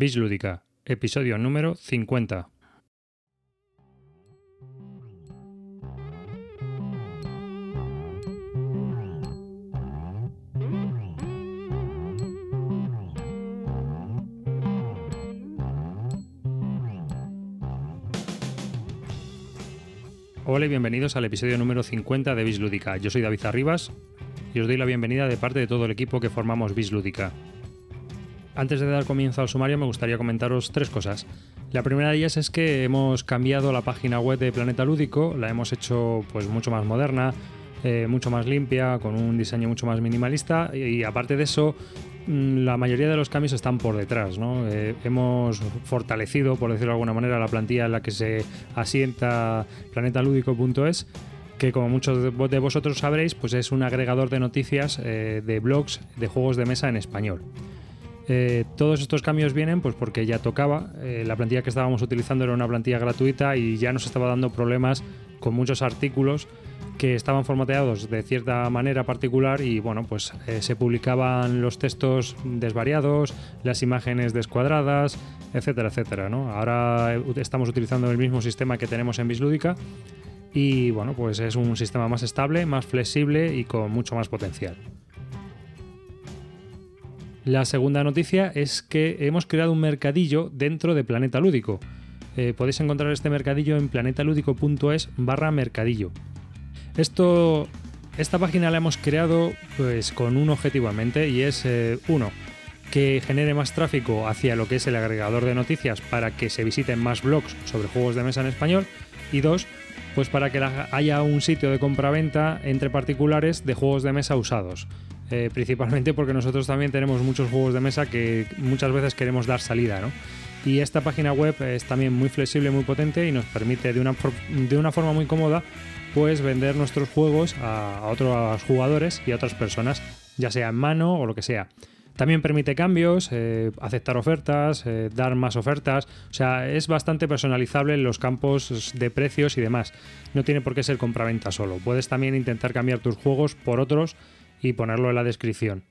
Bislúdica, episodio número 50. Hola y bienvenidos al episodio número 50 de Bislúdica. Yo soy David Arribas y os doy la bienvenida de parte de todo el equipo que formamos Bislúdica. Antes de dar comienzo al sumario me gustaría comentaros tres cosas. La primera de ellas es que hemos cambiado la página web de Planeta Lúdico, la hemos hecho pues mucho más moderna, eh, mucho más limpia, con un diseño mucho más minimalista y, aparte de eso mm, la mayoría de los cambios están por detrás. ¿no? Eh, hemos fortalecido, por decirlo de alguna manera, la plantilla en la que se asienta planetalúdico.es que como muchos de vosotros sabréis, pues es un agregador de noticias eh, de blogs de juegos de mesa en español. Eh, todos estos cambios vienen pues porque ya tocaba, eh, la plantilla que estábamos utilizando era una plantilla gratuita y ya nos estaba dando problemas con muchos artículos que estaban formateados de cierta manera particular y bueno, pues eh, se publicaban los textos desvariados, las imágenes descuadradas, etcétera, etcétera. Ahora estamos utilizando el mismo sistema que tenemos en Bislúdica y bueno, pues es un sistema más estable, más flexible y con mucho más potencial. La segunda noticia es que hemos creado un mercadillo dentro de Planeta Lúdico. Eh, podéis encontrar este mercadillo en planetalúdico.es barra mercadillo. Esto, esta página la hemos creado pues, con un objetivo en mente y es, eh, uno, que genere más tráfico hacia lo que es el agregador de noticias para que se visiten más blogs sobre juegos de mesa en español y dos, pues para que haya un sitio de compra-venta entre particulares de juegos de mesa usados. Eh, principalmente porque nosotros también tenemos muchos juegos de mesa que muchas veces queremos dar salida, ¿no? Y esta página web es también muy flexible, muy potente y nos permite de una, de una forma muy cómoda pues vender nuestros juegos a, otros jugadores y a otras personas, ya sea en mano o lo que sea. También permite cambios, eh, aceptar ofertas, eh, dar más ofertas. O sea, es bastante personalizable en los campos de precios y demás. No tiene por qué ser compraventa solo. Puedes también intentar cambiar tus juegos por otros y ponerlo en la descripción.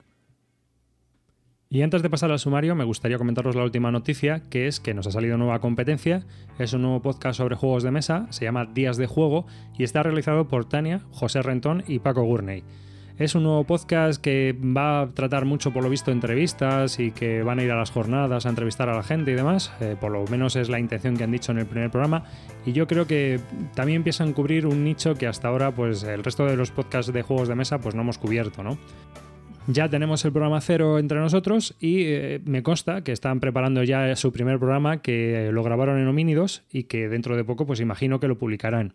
Y antes de pasar al sumario, me gustaría comentaros la última noticia, que es que nos ha salido nueva competencia. Es un nuevo podcast sobre juegos de mesa, se llama Días de Juego y está realizado por Tania, José Rentón y Paco Gurney. Es un nuevo podcast que va a tratar mucho, por lo visto, entrevistas y que van a ir a las jornadas a entrevistar a la gente y demás. Eh, por lo menos es la intención que han dicho en el primer programa. Y yo creo que también empiezan a cubrir un nicho que hasta ahora, pues el resto de los podcasts de juegos de mesa, pues no hemos cubierto, ¿no? Ya tenemos el programa cero entre nosotros y eh, me consta que están preparando ya su primer programa que lo grabaron en Homínidos y que dentro de poco pues imagino que lo publicarán.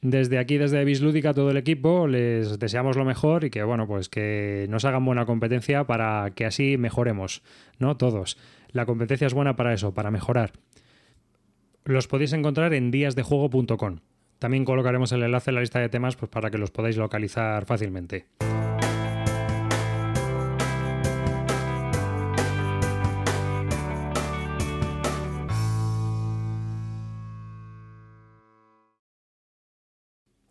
Desde aquí, desde Bislúdica, todo el equipo, les deseamos lo mejor y que, bueno, pues que nos hagan buena competencia para que así mejoremos, ¿no? Todos. La competencia es buena para eso, para mejorar. Los podéis encontrar en díasdejuego.com. También colocaremos el enlace en la lista de temas pues, para que los podáis localizar fácilmente.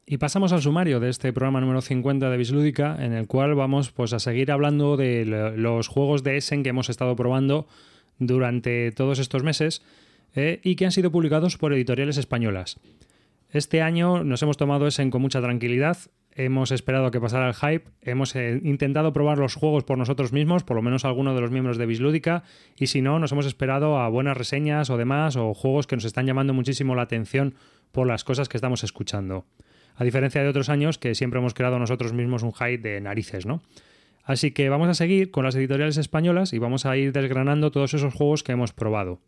Y pasamos al sumario de este programa número 50 de Bislúdica, en el cual vamos pues, a seguir hablando de los juegos de Essen que hemos estado probando durante todos estos meses eh, y que han sido publicados por editoriales españolas. Este año nos hemos tomado Essen con mucha tranquilidad, hemos esperado a que pasara el hype, hemos eh, intentado probar los juegos por nosotros mismos, por lo menos algunos de los miembros de Bislúdica, y si no, nos hemos esperado a buenas reseñas o demás, o juegos que nos están llamando muchísimo la atención por las cosas que estamos escuchando a diferencia de otros años que siempre hemos creado nosotros mismos un hype de narices, ¿no? Así que vamos a seguir con las editoriales españolas y vamos a ir desgranando todos esos juegos que hemos probado.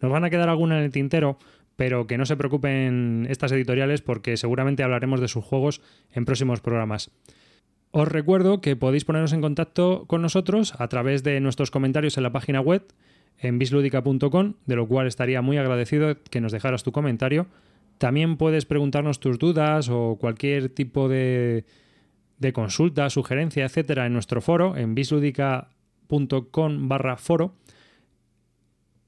Nos van a quedar alguna en el tintero, pero que no se preocupen estas editoriales porque seguramente hablaremos de sus juegos en próximos programas. Os recuerdo que podéis poneros en contacto con nosotros a través de nuestros comentarios en la página web en bisludica.com, de lo cual estaría muy agradecido que nos dejaras tu comentario también puedes preguntarnos tus dudas o cualquier tipo de, consulta, sugerencia, etcétera, en nuestro foro, en bisludica.com barra foro.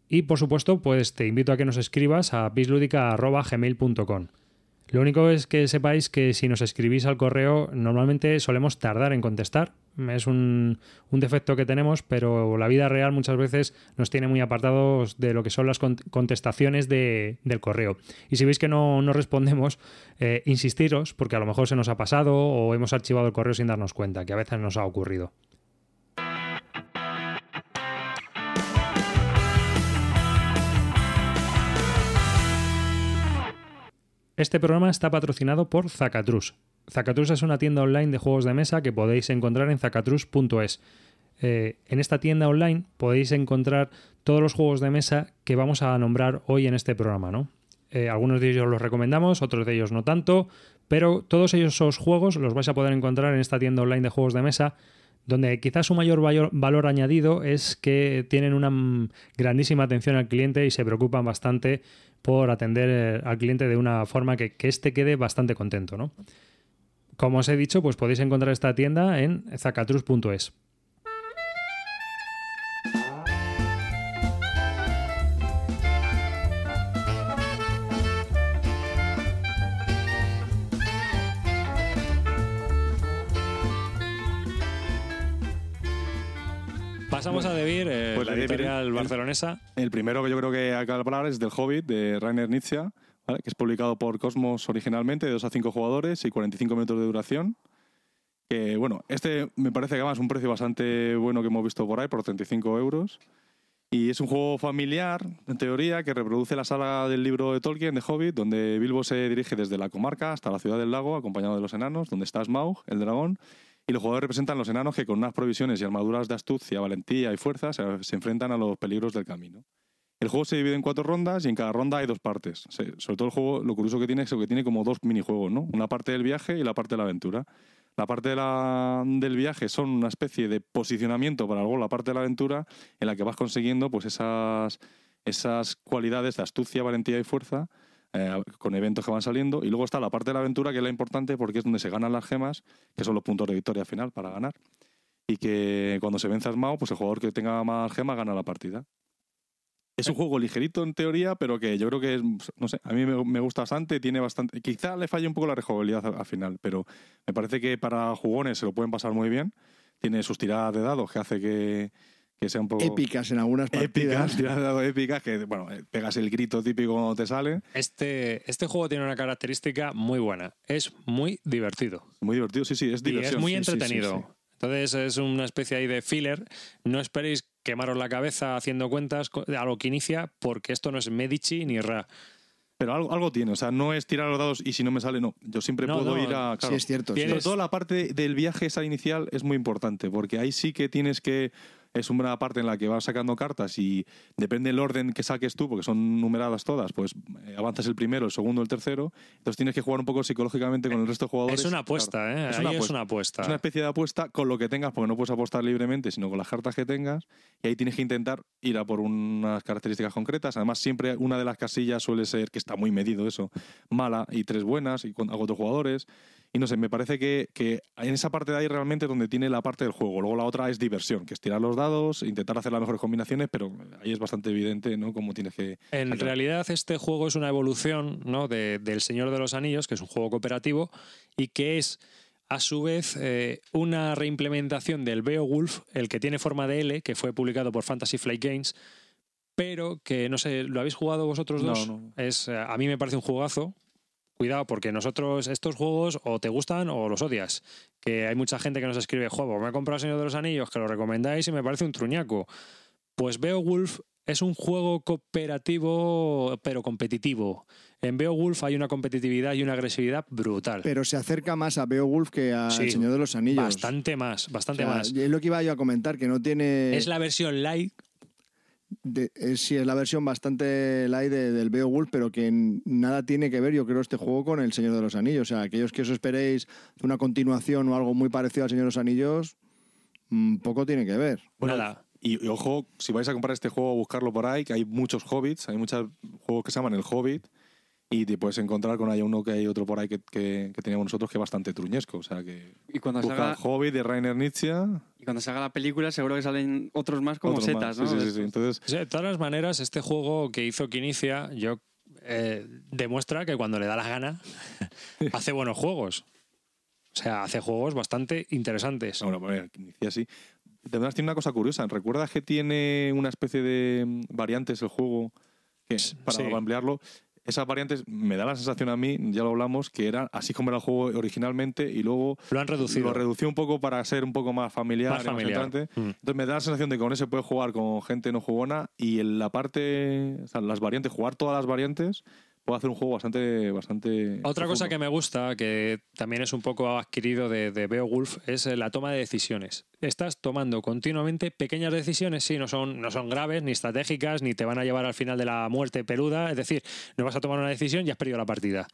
Y por supuesto, pues te invito a que nos escribas a bisludica.gmail.com. Lo único es que sepáis que si nos escribís al correo, normalmente solemos tardar en contestar, es un, defecto que tenemos, pero la vida real muchas veces nos tiene muy apartados de lo que son las contestaciones de, del correo. Y si veis que no, no respondemos, eh, insistiros, porque a lo mejor se nos ha pasado o hemos archivado el correo sin darnos cuenta, que a veces nos ha ocurrido. Este programa está patrocinado por Zacatrus. Zacatrus es una tienda online de juegos de mesa que podéis encontrar en zacatrus.es. Eh, en esta tienda online podéis encontrar todos los juegos de mesa que vamos a nombrar hoy en este programa, ¿no? Eh, algunos de ellos los recomendamos, otros de ellos no tanto, pero todos esos juegos los vais a poder encontrar en esta tienda online de juegos de mesa, donde quizás su mayor valor añadido es que tienen una grandísima atención al cliente y se preocupan bastante por atender eh, al cliente de una forma que, que éste quede bastante contento. ¿no? Como os he dicho, pues podéis encontrar esta tienda en zacatrus.es. Pasamos a Debir, eh, pues la editorial barcelonesa. El primero que yo creo que hay que hablar es del Hobbit, de Rainer Nietzsche, que es publicado por Cosmos originalmente, de 2 a 5 jugadores y 45 minutos de duración. Que, bueno, este me parece que además es un precio bastante bueno que hemos visto por ahí, por 35 euros. Y es un juego familiar, en teoría, que reproduce la sala del libro de Tolkien, de Hobbit, donde Bilbo se dirige desde la comarca hasta la ciudad del lago, acompañado de los enanos, donde está Smaug, el dragón, y los jugadores representan los enanos que con unas provisiones y armaduras de astucia, valentía y fuerza se, enfrentan a los peligros del camino. El juego se divide en cuatro rondas y en cada ronda hay dos partes. sobre todo el juego, lo curioso que tiene es que tiene como dos minijuegos, ¿no? Una parte del viaje y la parte de la aventura. La parte del viaje son una especie de posicionamiento para luego la parte de la aventura en la que vas consiguiendo pues esas, esas cualidades de astucia, valentía y fuerza eh, con eventos que van saliendo. Y luego está la parte de la aventura, que es la importante porque es donde se ganan las gemas, que son los puntos de victoria final para ganar. Y que cuando se vence a Mao, pues el jugador que tenga más gemas gana la partida. Es un juego ligerito en teoría, pero que yo creo que no sé, a mí me, gusta bastante, tiene bastante, quizá le falle un poco la rejugabilidad al, final, pero me parece que para jugones se lo pueden pasar muy bien. Tiene sus tiradas de dados que hace que, que sea un poco... Épicas en algunas partidas. Épicas, épicas, que bueno, eh, pegas el grito típico cuando te sale. Este, este juego tiene una característica muy buena. Es muy divertido. Muy divertido, sí, sí, es diversión. Y es muy entretenido. Entonces es una especie ahí de filler. No esperéis quemaros la cabeza haciendo cuentas a lo que inicia, porque esto no es Medici ni Ra. Pero algo, algo tiene, o sea, no es tirar los dados y si no me sale, no. Yo siempre puedo ir a. sí, es cierto. Sobre todo la parte del viaje esa inicial es muy importante, porque ahí sí que tienes que es una parte en la que vas sacando cartas y depende del orden que saques tú, porque son numeradas todas, pues eh, avanzas el primero, el segundo, el tercero. Entonces tienes que jugar un poco psicológicamente con el resto de jugadores. Es una apuesta, ¿eh? Es una, apuesta. es una apuesta. Es una especie de apuesta con lo que tengas, porque no puedes apostar libremente, sino con las cartas que tengas. Y ahí tienes que intentar ir a por unas características concretas. Además, siempre una de las casillas suele ser, que está muy medido eso, mala y tres buenas y con otros jugadores. Y no sé, me parece que, que, en esa parte de ahí realmente donde tiene la parte del juego. Luego la otra es diversión, que es tirar los dados, intentar hacer las mejores combinaciones, pero ahí es bastante evidente, ¿no? Cómo tienes que. En realidad, este juego es una evolución, ¿no? De, del Señor de los Anillos, que es un juego cooperativo y que es a su vez eh, una reimplementación del Beowulf, el que tiene forma de L, que fue publicado por Fantasy Flight Games, pero que no sé, ¿lo habéis jugado vosotros dos? No, no. Es, a mí me parece un jugazo, cuidado, porque nosotros estos juegos o te gustan o los odias. Que hay mucha gente que nos escribe, juego, me he comprado el Señor de los Anillos, que lo recomendáis y me parece un truñaco. Pues Beowulf es un juego cooperativo, pero competitivo. En Beowulf hay una competitividad y una agresividad brutal. Pero se acerca más a Beowulf que al Señor de los Anillos. Bastante más, bastante más. Es lo que iba yo a comentar, que no tiene... Es la versión light de, eh, sí, es la versión bastante light del Beowulf, pero que nada tiene que ver, yo creo, este juego con El Señor de los Anillos. O sea, aquellos que os esperéis una continuación o algo muy parecido al Señor de los Anillos, mm, poco tiene que ver. nada. Y, ojo, si vais a comprar este juego, buscarlo por ahí, que hay muchos hobbits, hay muchos juegos que se llaman el Hobbit, y te puedes encontrar con hay uno que hay otro por ahí que, que, teníamos nosotros que es bastante truñesco. O sea que. Y cuando salga. Hobby de Rainer Nietzsche. Y cuando salga la película, seguro que salen otros más como setas, ¿no? Sí, sí, sí. Entonces... de todas las maneras, este juego que hizo Quinicia, yo. Eh, demuestra que cuando le da la gana hace buenos juegos. O sea, hace juegos bastante interesantes. Bueno, pues, inicia así. Además tiene una cosa curiosa. ¿Recuerdas que tiene una especie de variantes el juego que, para Sí. ampliarlo? Esas variantes me da la sensación a mí, ya lo hablamos, que eran así como era el juego originalmente y luego Lo han reducido. lo redució un poco para ser un poco más familiar. Más familiar. Mm. Entonces me da la sensación de que con ese puedes jugar con gente no jugona y en la parte, o sea, las variantes, jugar todas las variantes, puede hacer un juego bastante... bastante Otra cosa que me gusta, que también es un poco adquirido de, de Beowulf, es eh, la toma de decisiones. Estás tomando continuamente pequeñas decisiones, sí, no son, no son graves, ni estratégicas, ni te van a llevar al final de la muerte peluda. Es decir, no vas a tomar una decisión y has perdido la partida.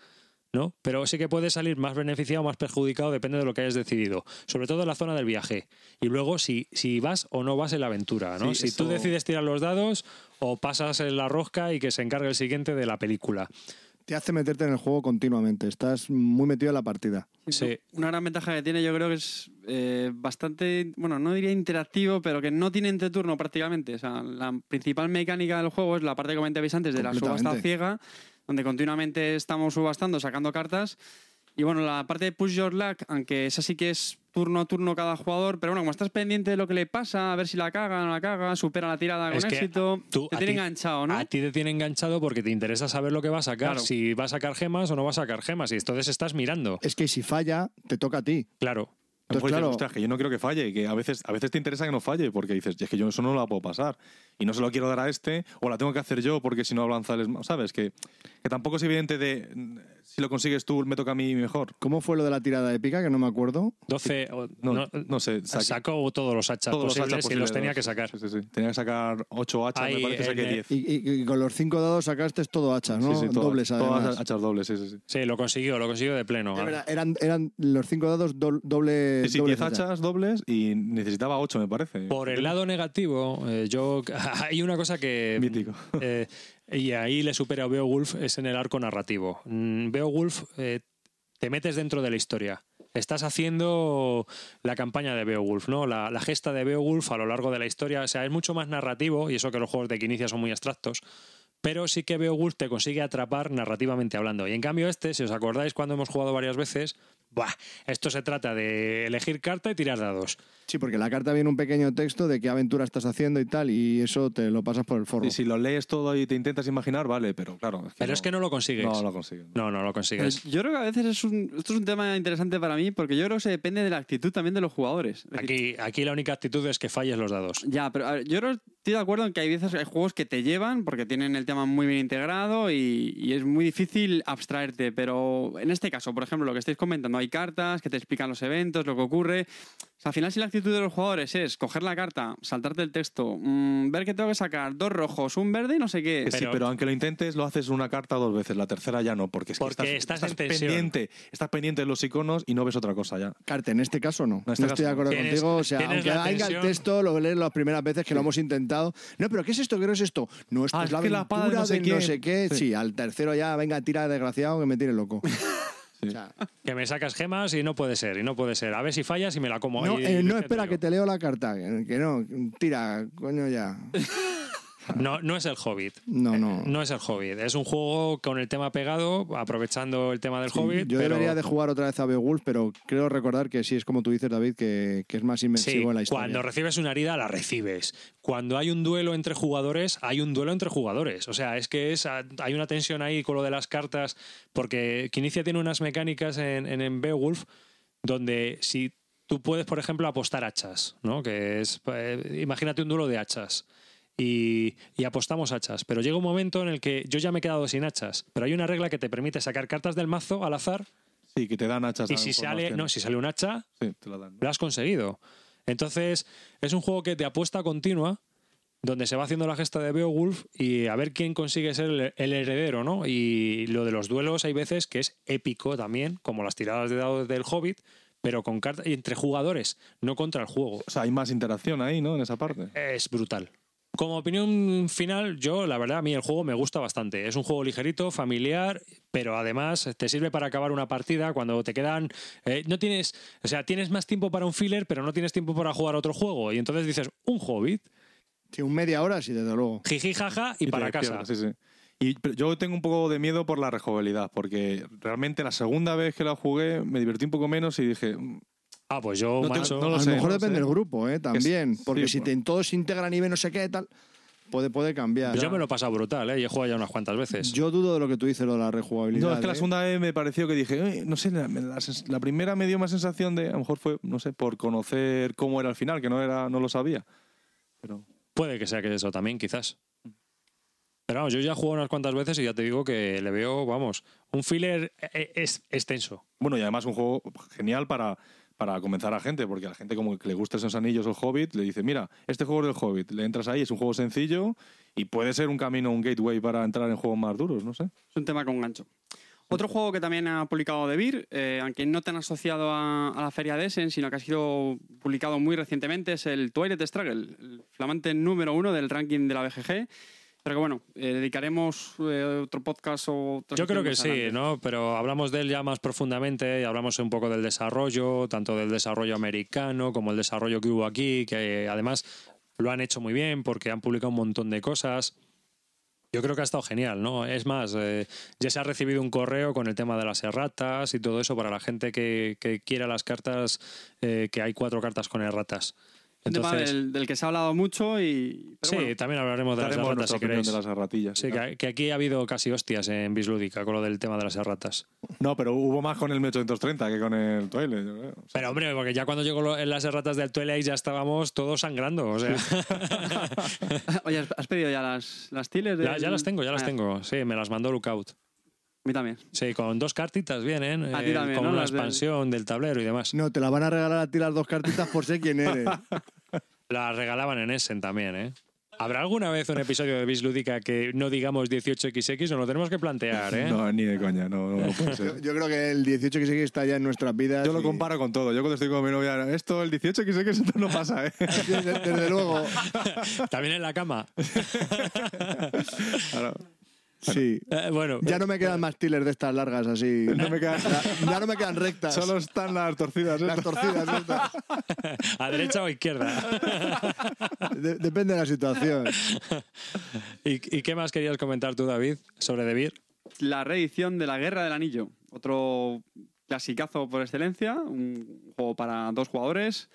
¿No? Pero sí que puedes salir más beneficiado o más perjudicado, depende de lo que hayas decidido. Sobre todo en la zona del viaje. Y luego si, si vas o no vas en la aventura. ¿no? Sí, si eso- tú decides tirar los dados o pasas en la rosca y que se encargue el siguiente de la película. Te hace meterte en el juego continuamente. Estás muy metido en la partida. Sí. Una gran ventaja que tiene yo creo que es eh, bastante, bueno, no diría interactivo, pero que no tiene entreturno prácticamente. O sea, la principal mecánica del juego es la parte que comentabais antes de la subasta ciega, donde continuamente estamos subastando, sacando cartas. Y bueno, la parte de Push Your Luck, aunque esa sí que es turno a turno cada jugador, pero bueno, como estás pendiente de lo que le pasa, a ver si la caga, no la caga, supera la tirada con Es que éxito, tú- te tiene ti- enganchado, ¿no? A ti te tiene enganchado porque te interesa saber lo que va a sacar, Claro. si va a sacar gemas o no va a sacar gemas, y entonces estás mirando. Es que si falla, te toca a ti. Claro. Lo Entonces, claro- "Ostras, que yo no quiero que falle, que a veces, a veces te interesa que no falle, porque dices, es que yo eso no la puedo pasar. Y no se lo quiero dar a este, o la tengo que hacer yo, porque si no avanza el ¿Sabes? Que, que tampoco es evidente de si lo consigues tú, me toca a mí mejor. ¿Cómo fue lo de la tirada épica? Que no me acuerdo. 12. o- No, no- no, sé. sacó todos los hachas todos los posibles hachas y los tenía que sacar. Sí, sí, sí. Tenía que sacar 8 hachas, Ahí me parece que saqué el- 10. Y, y- y con los cinco dados sacaste todo hachas, ¿no? Sí, sí, todas- Dobles todas además. hachas dobles, sí, sí, sí. Sí, lo consiguió, lo consiguió de pleno. Verdad, eran, eran los cinco dados do- doble. Sí, sí, dobles 10 hachas dobles y necesitaba 8, me parece. Por el lado negativo, eh, yo hay una cosa que Mítico. eh, y ahí le supera a Beowulf es en el arco narrativo. Mm, Beowulf eh, te metes dentro de la historia. Estás haciendo la campaña de Beowulf, ¿no? La, la gesta de Beowulf a lo largo de la historia. O sea, es mucho más narrativo, y eso que los juegos de Quinicia son muy abstractos. Pero sí que Beowulf te consigue atrapar narrativamente hablando. Y en cambio, este, si os acordáis cuando hemos jugado varias veces, ¡buah! esto se trata de elegir carta y tirar dados. Sí, porque la carta viene un pequeño texto de qué aventura estás haciendo y tal, y eso te lo pasas por el forro. Y si lo lees todo y te intentas imaginar, vale, pero claro. Pero es que no lo consigues. No lo consigues. No, no lo consigues. Pues yo creo que a veces es un, esto es un tema interesante para mí porque yo creo que se depende de la actitud también de los jugadores. Aquí, aquí la única actitud es que falles los dados. Ya, pero ver, yo creo- estoy de acuerdo en que hay veces hay juegos que te llevan porque tienen el tema muy bien integrado y, y es muy difícil abstraerte. Pero en este caso, por ejemplo, lo que estáis comentando, hay cartas que te explican los eventos, lo que ocurre. Al final, si la actitud de los jugadores es coger la carta, saltarte el texto, mm, ver que tengo que sacar dos rojos, un verde y no sé qué. Que sí, Pero- pero aunque lo intentes, lo haces una carta dos veces, la tercera ya no, porque es que Porque estás, pendiente, estás pendiente de los iconos y no ves otra cosa ya. Carte, en este caso no. No, en este no estoy de acuerdo no. Contigo. O sea, aunque venga el texto, lo lees las primeras veces que lo hemos intentado. No, pero ¿qué es esto? ¿Qué no es esto? No, esto Ah, es es la que la de no sé de no quién. sé qué. Sí. Sí. al tercero ya, venga, tira desgraciado que me tire loco. O sea, Que me sacas gemas y no puede ser, y no puede ser. A ver si fallas y me la como. no, Y- eh, no, espera, que te leo la carta. Que no, tira, coño ya. No, no es el Hobbit. No, no. No es el Hobbit. Es un juego con el tema pegado, aprovechando el tema del Sí, Hobbit. yo pero... debería de jugar otra vez a Beowulf, pero creo recordar que sí es como tú dices, David, que, que es más Sí, inmersivo en la historia. cuando recibes una herida la recibes. Cuando hay un duelo entre jugadores, hay un duelo entre jugadores. O sea, es que es, hay una tensión ahí con lo de las cartas, porque Quinicia tiene unas mecánicas en, en, en Beowulf donde si tú puedes, por ejemplo, apostar hachas, ¿no? Que es, eh, imagínate un duelo de hachas. Y, y apostamos hachas, pero llega un momento en el que yo ya me he quedado sin hachas, pero hay una regla que te permite sacar cartas del mazo al azar Sí, que te dan hachas. y si sale, no, si sale un hacha, Sí, te la dan. lo has conseguido. Entonces, es un juego que te apuesta continua, donde se va haciendo la gesta de Beowulf y a ver quién consigue ser el, el heredero, ¿no? Y lo de los duelos hay veces que es épico también, como las tiradas de dados del Hobbit, pero con cartas entre jugadores, no contra el juego. O sea, hay más interacción ahí, ¿no? En esa parte. Es brutal. Como opinión final, yo, la verdad, a mí el juego me gusta bastante. Es un juego ligerito, familiar, pero además te sirve para acabar una partida cuando te quedan. eh, no tienes. O sea, tienes más tiempo para un filler, pero no tienes tiempo para jugar otro juego. Y entonces dices, un hobbit, Sí, un media hora, sí, desde luego. jiji jaja y, para casa. sí, sí. Y yo tengo un poco de miedo por la rejugabilidad, porque realmente la segunda vez que la jugué me divertí un poco menos y dije, "Mm, Ah, pues yo, No te- macho, no lo a sé, lo mejor no depende sé. del grupo, ¿eh? También. sí, porque si pues. te, todos se integran y ven no sé qué tal, puede, puede cambiar. yo me lo he pasado brutal, ¿eh? Y he jugado ya unas cuantas veces. Yo dudo de lo que tú dices, lo de la rejugabilidad. No, es que la ¿eh? segunda vez me pareció que dije, "Uy, no sé, la, la la primera me dio más sensación de, a lo mejor fue, no sé, por conocer cómo era el final, que no era no lo sabía. Pero Puede que sea que eso también, quizás. Pero vamos, yo ya he jugado unas cuantas veces y ya te digo que le veo, vamos, un filler eh, es extenso. bueno, y además un juego genial para, para comenzar a gente, porque a la gente como que le gusta esos anillos o Hobbit, le dice, mira, este juego es del Hobbit, le entras ahí, es un juego sencillo y puede ser un camino, un gateway para entrar en juegos más duros, no sé. Es un tema con gancho. Otro juego que también ha publicado Devir, eh, aunque no tan asociado a, a la feria de Essen, sino que ha sido publicado muy recientemente, es el Twilight Struggle, el flamante número uno del ranking de la BGG. Pero que bueno, eh, dedicaremos eh, otro podcast o otra Yo creo que sí, adelante. ¿no? Pero hablamos de él ya más profundamente y hablamos un poco del desarrollo, tanto del desarrollo americano como el desarrollo que hubo aquí, que además lo han hecho muy bien porque han publicado un montón de cosas. Yo creo que ha estado genial, ¿no? Es más, eh, ya se ha recibido un correo con el tema de las erratas y todo eso para la gente que, que quiera las cartas, eh, que hay cuatro cartas con erratas. Un tema Entonces, del, del que se ha hablado mucho y... pero sí, bueno, también hablaremos de las erratas si queréis. de las ratillas. Sí, que, que aquí ha habido casi hostias en Bislúdica con lo del tema de las erratas. No, pero hubo más con el 1830 que con el Twilight. yo creo. O sea, Pero hombre, porque ya cuando llegó lo- en las erratas del Twilight ya estábamos todos sangrando. O sea, Oye, ¿has- ¿has pedido ya las, las tiles? ya, del- ya las tengo, ya las Ah, tengo. Sí, me las mandó Lookout. A mí también. Sí, con dos cartitas vienen, A ti eh, también, con ¿no? una Las del- expansión del tablero y demás. No, te la van a regalar a ti las dos cartitas por ser quien eres. Las regalaban en Essen también, ¿eh? ¿Habrá alguna vez un episodio de Bislúdica que no digamos 18XX? Nos lo tenemos que plantear, ¿eh? No, ni de coña, no, no, no puede Yo, ser. yo creo que el 18 que sigue está ya en nuestras vidas. Yo lo y- comparo con todo. Yo cuando estoy con mi novia, esto, el 18 que sé que eso no pasa, ¿eh? Desde, desde luego. También en la cama. Claro. Sí. Eh, bueno, Ya no me quedan más tillers de estas largas así. No me quedan- Ya, ya no me quedan rectas. Solo están las torcidas. ¿eh? las torcidas. estas. a derecha o izquierda. De- depende de la situación. ¿Y, y qué más querías comentar tú, David, sobre Debir? La reedición de La Guerra del Anillo. Otro clasicazo por excelencia. Un juego para dos jugadores.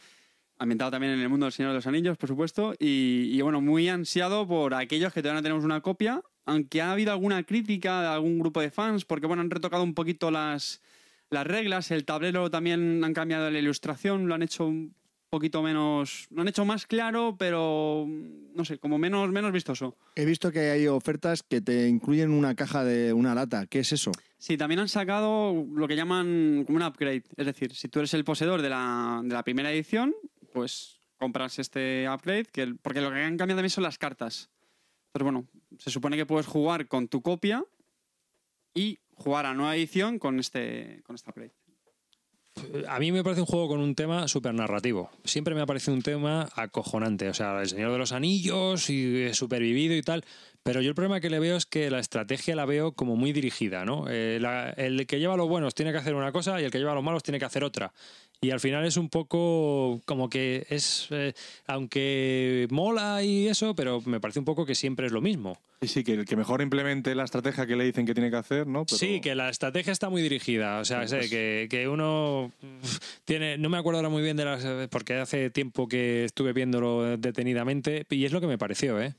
Ambientado también en el mundo del Señor de los Anillos, por supuesto. Y, y, bueno, muy ansiado por aquellos que todavía no tenemos una copia. Aunque ha habido alguna crítica de algún grupo de fans, porque bueno, han retocado un poquito las, las reglas. El tablero también han cambiado la ilustración, lo han hecho un poquito menos. Lo han hecho más claro, pero no sé, como menos, menos vistoso. He visto que hay ofertas que te incluyen una caja de una lata. ¿Qué es eso? Sí, también han sacado lo que llaman como un upgrade. Es decir, si tú eres el poseedor de la, de la primera edición, pues compras este upgrade, que porque lo que han cambiado también son las cartas. Pero bueno, se supone que puedes jugar con tu copia y jugar a nueva edición con este, con este upgrade. A mí me parece un juego con un tema súper narrativo. Siempre me ha parecido un tema acojonante. O sea, El Señor de los Anillos y supervivido y tal. Pero yo el problema que le veo es que la estrategia la veo como muy dirigida, ¿no? Eh, la- el que lleva los buenos tiene que hacer una cosa y el que lleva los malos tiene que hacer otra. Y al final es un poco como que es, eh, aunque mola y eso, pero me parece un poco que siempre es lo mismo. Sí, sí, que el que mejor implemente la estrategia que le dicen que tiene que hacer, ¿no? Pero- Sí, que la estrategia está muy dirigida. O sea, sé, que, que uno tiene. No me acuerdo ahora muy bien de las. Porque hace tiempo que estuve viéndolo detenidamente. Y es lo que me pareció, ¿eh?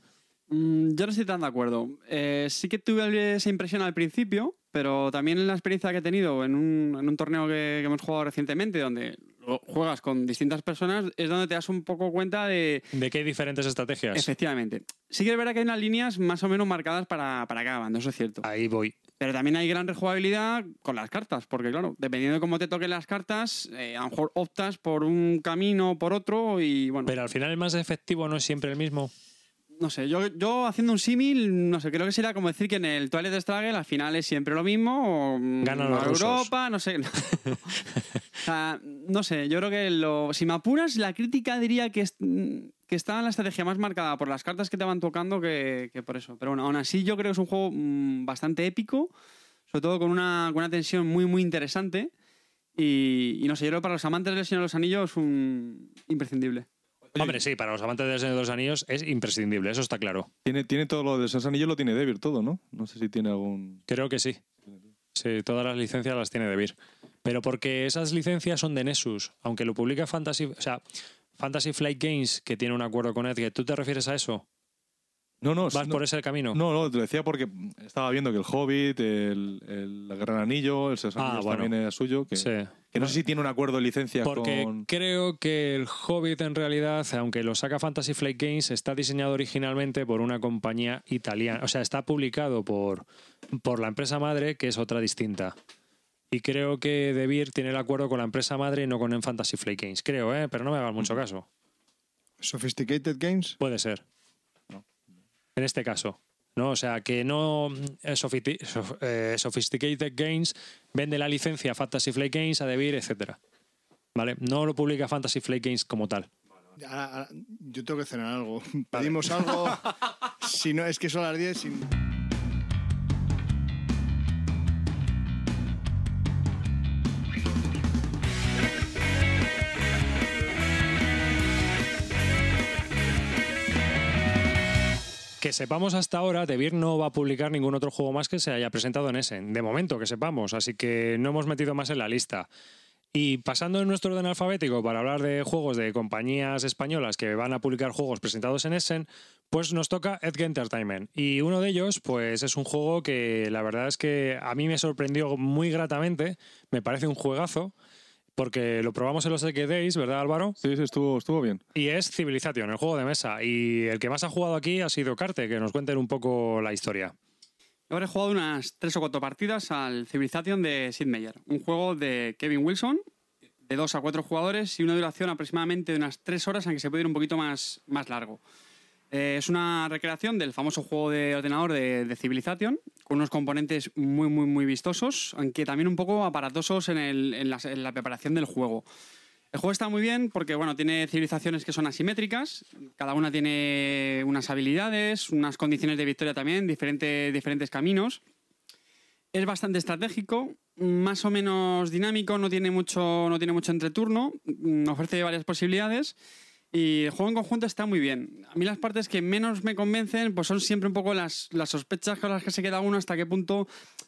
Mm, yo no estoy tan de acuerdo. Eh, sí que tuve esa impresión al principio, pero también en la experiencia que he tenido en un, en un torneo que, que hemos jugado recientemente, donde juegas con distintas personas, es donde te das un poco cuenta de, De que hay diferentes estrategias. Efectivamente. Sí que es verdad que hay unas líneas más o menos marcadas para, para cada bando, eso es cierto. Ahí voy. Pero también hay gran rejugabilidad con las cartas, porque claro, dependiendo de cómo te toquen las cartas, eh, a lo mejor optas por un camino o por otro y bueno, Pero al final el más efectivo no es siempre el mismo. No sé, yo, yo haciendo un símil, no sé, creo que sería como decir que en el Twilight Struggle al final es siempre lo mismo, o mm, Ganan los a rusos. Europa, no sé. o sea, no sé, yo creo que lo, si me apuras, la crítica diría que, es- que está en la estrategia más marcada por las cartas que te van tocando que, que por eso. Pero bueno, aún así yo creo que es un juego mm, bastante épico, sobre todo con una, con una tensión muy, muy interesante. Y, y no sé, yo creo que para los amantes del Señor de los Anillos es un imprescindible. Hombre, sí, para los amantes del Señor de los Anillos es imprescindible, eso está claro. Tiene, tiene todo lo de Sans Anillo, lo tiene Devir todo, ¿no? No sé si tiene algún... Creo que sí. Sí, todas las licencias las tiene Devir. Pero porque esas licencias son de Nessus, aunque lo publica Fantasy, o sea, Fantasy Flight Games, que tiene un acuerdo con Edge, ¿tú te refieres a eso? No, no, ¿Vas no, por ese camino? no, no, te lo decía porque estaba viendo que el Hobbit, el, el, Gran Anillo, el Sans Ah, Anillos bueno. también era suyo, que, Sí. que no sé si tiene un acuerdo de licencia Porque con... creo que el Hobbit en realidad, aunque lo saca Fantasy Flight Games, está diseñado originalmente por una compañía italiana. O sea, está publicado por, por la empresa madre, que es otra distinta. Y creo que De Beer tiene el acuerdo con la empresa madre y no con Fantasy Flight Games. Creo, ¿eh? pero no me hagas mucho caso. Sophisticated Games. Puede ser. En este caso. ¿no? O sea, que no eh, eh, Sophisticated Games vende la licencia a Fantasy Flight Games, a DeVir, etcétera. ¿Vale? No lo publica Fantasy Flight Games como tal. Ahora- ahora- yo tengo que cenar algo. Pedimos algo. si no, es que son las 10. sin- Que sepamos hasta ahora, DeVir no va a publicar ningún otro juego más que se haya presentado en Essen. De momento, que sepamos. Así que no hemos metido más en la lista. Y pasando en nuestro orden alfabético para hablar de juegos de compañías españolas que van a publicar juegos presentados en Essen, pues nos toca Edge Entertainment. Y uno de ellos, pues es un juego que la verdad es que a mí me sorprendió muy gratamente. Me parece un juegazo, porque lo probamos en los Edge Days, ¿verdad Álvaro? Sí, sí, estuvo, estuvo bien. Y es Civilization, el juego de mesa. Y el que más ha jugado aquí ha sido Carte, que nos cuenten un poco la historia. Yo habré jugado unas tres o cuatro partidas al Civilization de Sid Meier, un juego de Kevin Wilson, de dos a cuatro jugadores y una duración aproximadamente de unas tres horas, aunque se puede ir un poquito más, más largo. Eh, es una recreación del famoso juego de ordenador de, de Civilization, con unos componentes muy, muy, muy vistosos, aunque también un poco aparatosos en, la preparación del juego. El juego está muy bien porque bueno, tiene civilizaciones que son asimétricas, cada una tiene unas habilidades, unas condiciones de victoria también, diferente- diferentes caminos. Es bastante estratégico, más o menos dinámico, no tiene mucho, no tiene mucho entreturno, mm, ofrece varias posibilidades y el juego en conjunto está muy bien. A mí las partes que menos me convencen pues son siempre un poco las, las sospechas con las que se queda uno, hasta qué punto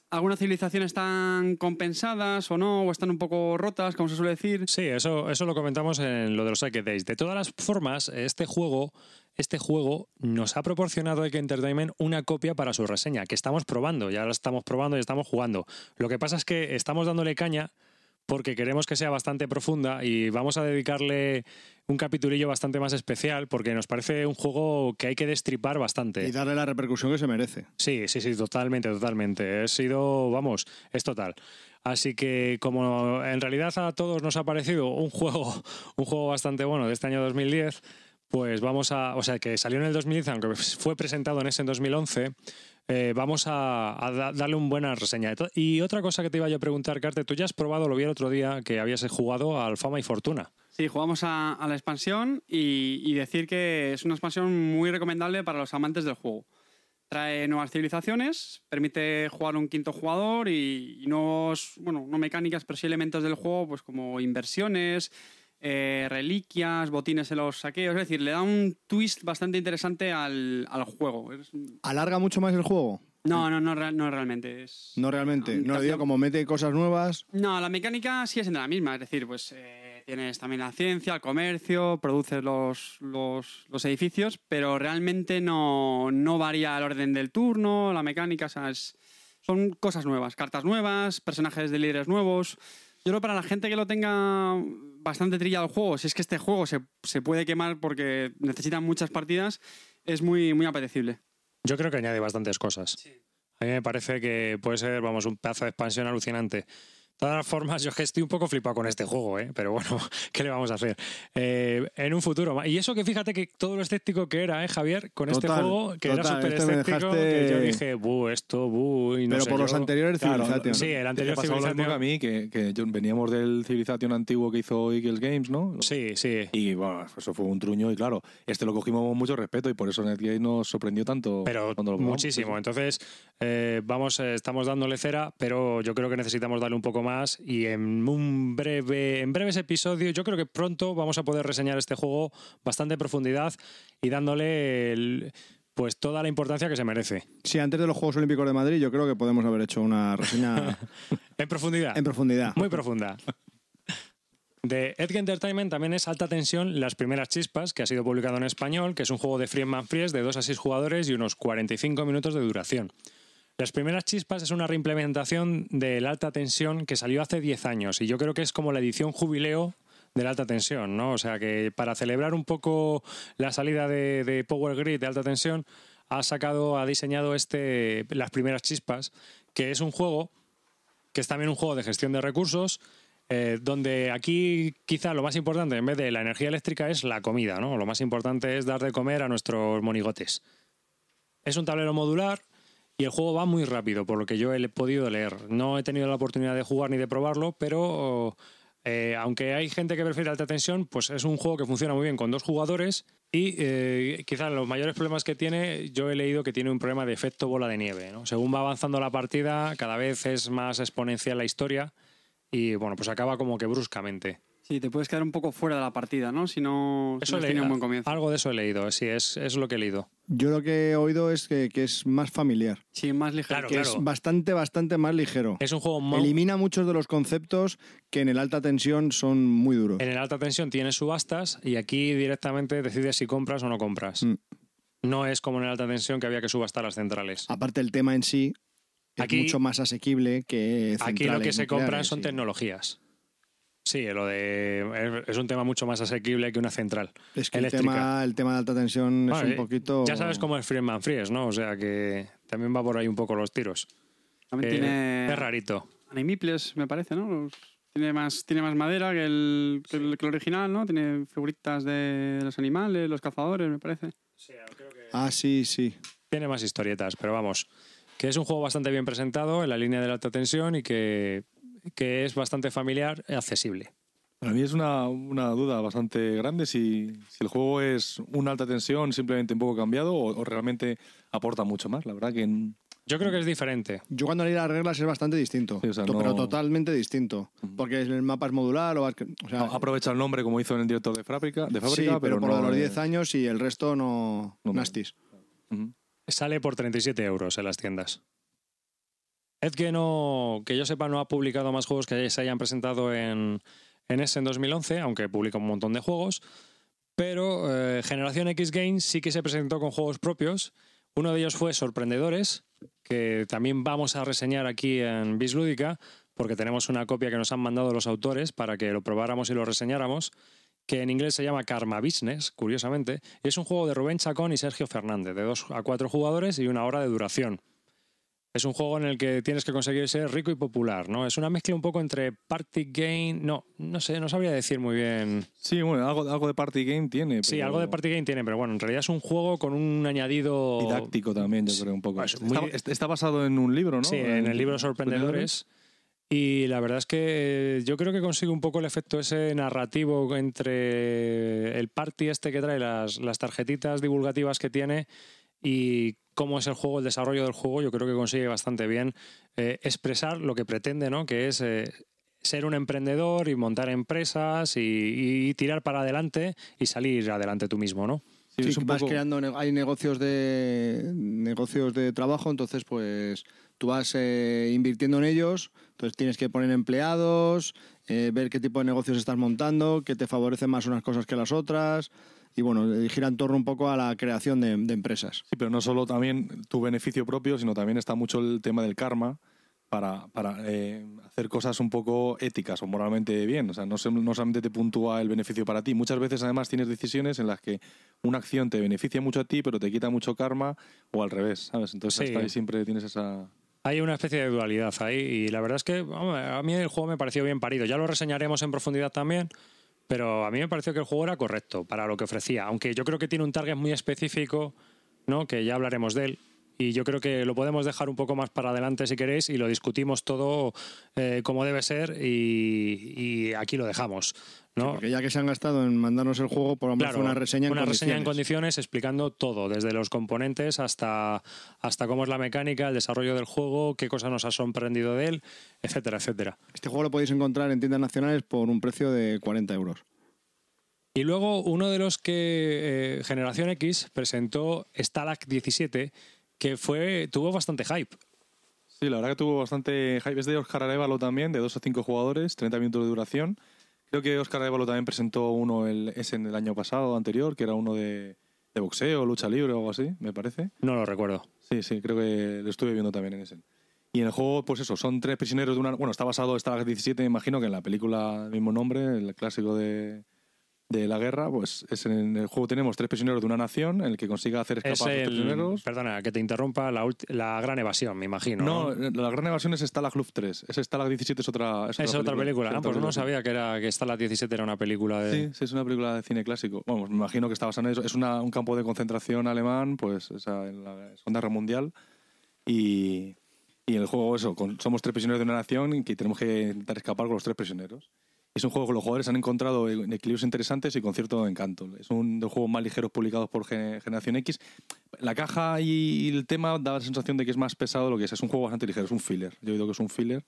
algunas civilizaciones están compensadas o no, o están un poco rotas, como se suele decir. Sí, eso, eso lo comentamos en lo de los Psyche Days. De todas las formas, este juego, este juego nos ha proporcionado Ike Entertainment una copia para su reseña, que estamos probando, ya la estamos probando y estamos jugando. Lo que pasa es que estamos dándole caña porque queremos que sea bastante profunda y vamos a dedicarle un capitulillo bastante más especial porque nos parece un juego que hay que destripar bastante. Y darle la repercusión que se merece. Sí, sí, sí, totalmente, totalmente. He sido, vamos, es total. Así que como en realidad a todos nos ha parecido un juego, un juego bastante bueno de este año 2010, pues vamos a, o sea, que salió en el 2010, aunque fue presentado en ese en 2011, eh, vamos a, a da- darle una buena reseña. Y otra cosa que te iba yo a preguntar, Carte, tú ya has probado, lo vi el otro día, que habías jugado al Fama y Fortuna. Sí, jugamos a, a la expansión y, y decir que es una expansión muy recomendable para los amantes del juego. Trae nuevas civilizaciones, permite jugar un quinto jugador y, y nuevos, bueno, no mecánicas, pero sí elementos del juego, pues como inversiones, eh, reliquias, botines en los saqueos. Es decir, le da un twist bastante interesante al, al juego. Es- ¿Alarga mucho más el juego? no, no, no, no realmente. Es, No realmente. Ah, No lo digo como mete cosas nuevas. No, la mecánica sigue siendo la misma, es decir, pues eh, tienes también la ciencia, el comercio, produces los, los, los edificios, pero realmente no, no varía el orden del turno, la mecánica, o sea, es- son cosas nuevas, cartas nuevas, personajes de líderes nuevos. Yo creo para la gente que lo tenga bastante trillado el juego, si es que este juego se, se puede quemar porque necesita muchas partidas, es muy, muy apetecible. Yo creo que añade bastantes cosas. A mí me parece que puede ser, vamos, un pedazo de expansión alucinante. De todas formas, yo es que estoy un poco flipado con este juego, ¿eh? pero bueno, ¿qué le vamos a hacer? Eh, en un futuro. Y eso que fíjate que todo lo escéptico que era, ¿eh, Javier? Con este juego, que era súper este escéptico, dejaste- que yo dije, buh, esto, buh, y no pero sé por los yo". anteriores Claro, Civilization. Sí, el anterior Civilization. que a mí, que, que yo- veníamos del Civilization antiguo que hizo Eagles Games, ¿no? Sí, sí. Y bueno, eso fue un truño y claro, este lo cogimos con mucho respeto y por eso Netgate nos sorprendió tanto Pero cuando lo muchísimo. Entonces, eh, vamos, eh, estamos dándole cera, pero yo creo que necesitamos darle un poco más y en un breve, en breves episodios, yo creo que pronto vamos a poder reseñar este juego bastante en profundidad y dándole el- pues toda la importancia que se merece. Sí, antes de los Juegos Olímpicos de Madrid, yo creo que podemos haber hecho una reseña En profundidad. en profundidad. Muy profunda. De Edge Entertainment también es Alta Tensión Las Primeras Chispas, que ha sido publicado en español, que es un juego de Free Man Fries de 2 a 6 jugadores y unos 45 minutos de duración. Las Primeras Chispas es una reimplementación del Alta Tensión que salió hace 10 años y yo creo que es como la edición jubileo de la alta tensión, ¿no? O sea que para celebrar un poco la salida de, Power Grid de alta tensión, ha sacado, ha diseñado este Las Primeras Chispas, que es un juego que es también un juego de gestión de recursos, eh, donde aquí quizá lo más importante en vez de la energía eléctrica es la comida, ¿no? Lo más importante es dar de comer a nuestros monigotes. Es un tablero modular y el juego va muy rápido, por lo que yo he podido leer. No he tenido la oportunidad de jugar ni de probarlo, pero eh, aunque hay gente que prefiere alta tensión, pues es un juego que funciona muy bien con dos jugadores y eh, quizás los mayores problemas que tiene, yo he leído que tiene un problema de efecto bola de nieve. ¿no? Según va avanzando la partida, cada vez es más exponencial la historia y bueno, pues acaba como que bruscamente. Sí, te puedes quedar un poco fuera de la partida, ¿no? Si no, si Eso no has he tenido un buen comienzo. Algo de eso he leído, sí, es, es lo que he leído. Yo lo que he oído es que, que es más familiar, Sí, más ligero. Claro, que claro. es bastante, bastante más ligero. Es un juego mo- Elimina muchos de los conceptos que en el alta tensión son muy duros. En el alta tensión tienes subastas y aquí directamente decides si compras o no compras. Mm. No es como en el alta tensión que había que subastar las centrales. Aparte el tema en sí es Aquí- mucho más asequible que Aquí lo que centrales se compran son sí. tecnologías. Sí, lo de es- es un tema mucho más asequible que una central. Es que el tema, el tema de alta tensión es un poquito... Ya sabes cómo es Freeman Fries, ¿no? O sea que también va por ahí un poco los tiros. También Eh, tiene Es rarito. animiples, me parece, ¿no? Los- Tiene más, tiene más madera que el, que el, que el original, ¿no? Tiene figuritas de los animales, los cazadores, me parece. Ah, sí, sí. Tiene más historietas, pero vamos, que es un juego bastante bien presentado en la línea de la alta tensión y que, que es bastante familiar y accesible. Para mí es una, una duda bastante grande si, si el juego es una alta tensión simplemente un poco cambiado o, o realmente aporta mucho más. La verdad que Yo creo que es diferente. Yo cuando leí las reglas es bastante distinto, Sí, o sea, to- no- pero totalmente distinto. Porque el mapa es modular, o, vas- o sea, aprovecha el nombre como hizo en el director de fábrica, de sí, fábrica pero, por no lo de los es- 10 años y el resto no, No nastis. Ujú. Sale por 37 euros en las tiendas. Edge no, que yo sepa, no ha publicado más juegos que se hayan presentado en, en ese en 2011, aunque publica un montón de juegos. Pero eh, Generación X Games sí que se presentó con juegos propios. Uno de ellos fue Sorprendedores, que también vamos a reseñar aquí en Bislúdica, porque tenemos una copia que nos han mandado los autores para que lo probáramos y lo reseñáramos, que en inglés se llama Karma Business, curiosamente. Y es un juego de Rubén Chacón y Sergio Fernández, de dos a cuatro jugadores y una hora de duración. Es un juego en el que tienes que conseguir ser rico y popular, ¿no? Es una mezcla un poco entre party game. No, no sé, no sabría decir muy bien. Sí, bueno, algo, algo de party game tiene. Sí, pero algo de party game tiene, pero bueno, en realidad es un juego con un añadido. Didáctico también, yo creo, un poco. Pues muy- está, está basado en un libro, ¿no? Sí, en el libro Sorprendedores. Y la verdad es que yo creo que consigue un poco el efecto ese narrativo entre el party este que trae, las, las tarjetitas divulgativas que tiene y cómo es el juego, el desarrollo del juego. Yo creo que consigue bastante bien eh, expresar lo que pretende, ¿no? Que es eh, ser un emprendedor y montar empresas y, y tirar para adelante y salir adelante tú mismo, ¿no? Sí, Sí, es un vas poco- creando, hay negocios de negocios de trabajo, entonces pues tú vas eh, invirtiendo en ellos, entonces tienes que poner empleados, eh, ver qué tipo de negocios estás montando, que te favorecen más unas cosas que las otras, y bueno, gira en torno un poco a la creación de, de empresas. Sí, pero no solo también tu beneficio propio, sino también está mucho el tema del karma para, para eh, hacer cosas un poco éticas o moralmente bien. O sea, no, se- no solamente te puntúa el beneficio para ti. Muchas veces, además, tienes decisiones en las que una acción te beneficia mucho a ti, pero te quita mucho karma, o al revés, ¿sabes? Entonces, Sí. hasta ahí siempre tienes esa. Hay una especie de dualidad ahí y la verdad es que a mí el juego me pareció bien parido. Ya lo reseñaremos en profundidad también, pero a mí me pareció que el juego era correcto para lo que ofrecía. Aunque yo creo que tiene un target muy específico, ¿no? que ya hablaremos de él, Y yo creo que lo podemos dejar un poco más para adelante si queréis y lo discutimos todo eh, como debe ser y, y aquí lo dejamos. ¿No? Porque ya que se han gastado en mandarnos el juego, por lo menos Claro, una reseña en una reseña en condiciones. condiciones explicando todo, desde los componentes hasta, hasta cómo es la mecánica, el desarrollo del juego, qué cosas nos ha sorprendido de él, etcétera, etcétera. Este juego lo podéis encontrar en tiendas nacionales por un precio de 40 euros. Y luego uno de los que eh, Generación X presentó Stalag 17, que fue tuvo bastante hype. Sí, la verdad que tuvo bastante hype. Es de Oscar Arevalo también, de 2 a 5 jugadores, 30 minutos de duración. Creo que Oscar Arevalo también presentó uno el, ese en el año pasado, anterior, que era uno de, de boxeo, lucha libre o algo así, me parece. No lo recuerdo. Sí, sí, creo que lo estuve viendo también en ese. Y en el juego, pues eso, son tres prisioneros de una... Bueno, está basado, está 17, me imagino que en la película, el mismo nombre, el clásico de, de la guerra, pues es en el juego tenemos tres prisioneros de una nación, en el que consiga hacer Es escapar a los el, prisioneros. perdona, que te interrumpa, la, la gran evasión, me imagino. No, ¿no? la gran evasión es Stalag Luft 3. Ese Stalag 17 es otra, es Es otra película. Ah, pues no sabía que era que Stalag 17 era una película de... Sí, sí, es una película de cine clásico. Vamos, me imagino que está basada en eso. Es una- un campo de concentración alemán, pues esa, en la Segunda Guerra Mundial. Y, y en el juego, eso, con- somos tres prisioneros de una nación y que tenemos que intentar escapar con los tres prisioneros. Es un juego que los jugadores han encontrado en equilibrios interesantes y con cierto encanto. Es un de los juegos más ligeros publicados por Gen- Generación X. La caja y el tema da la sensación de que es más pesado de lo que es. Es un juego bastante ligero, es un filler. Yo digo que es un filler.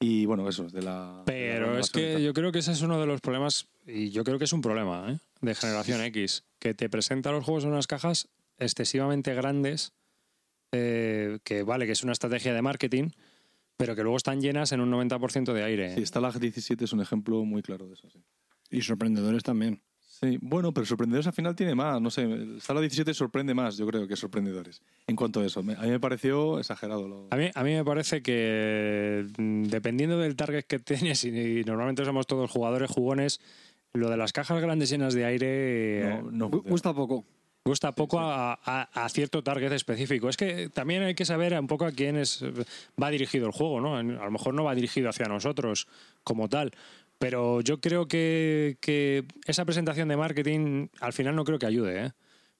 Y bueno, eso es de la. de Pero la es que yo creo que ese es uno de los problemas, y yo creo que es un problema ¿eh? de generación X, que te presenta los juegos en unas cajas excesivamente grandes, eh, que vale, que es una estrategia de marketing, pero que luego están llenas en un 90% de aire. Sí, Stalag 17 es un ejemplo muy claro de eso. Sí. Y sorprendedores también. Sí, bueno, pero sorprendedores al final tiene más. No sé, Stalag 17 sorprende más, yo creo, que sorprendedores. En cuanto a eso, a mí me pareció exagerado. Lo... A mí, a mí me parece que mm, dependiendo del target que tienes, y, normalmente somos todos jugadores jugones, lo de las cajas grandes llenas de aire eh, No, no Gu- funciona. Gusta poco. gusta poco a, a- a cierto target específico. Es que también hay que saber un poco a quién es, va dirigido el juego, ¿no? A lo mejor no va dirigido hacia nosotros como tal. Pero yo creo que, que esa presentación de marketing al final no creo que ayude, ¿eh?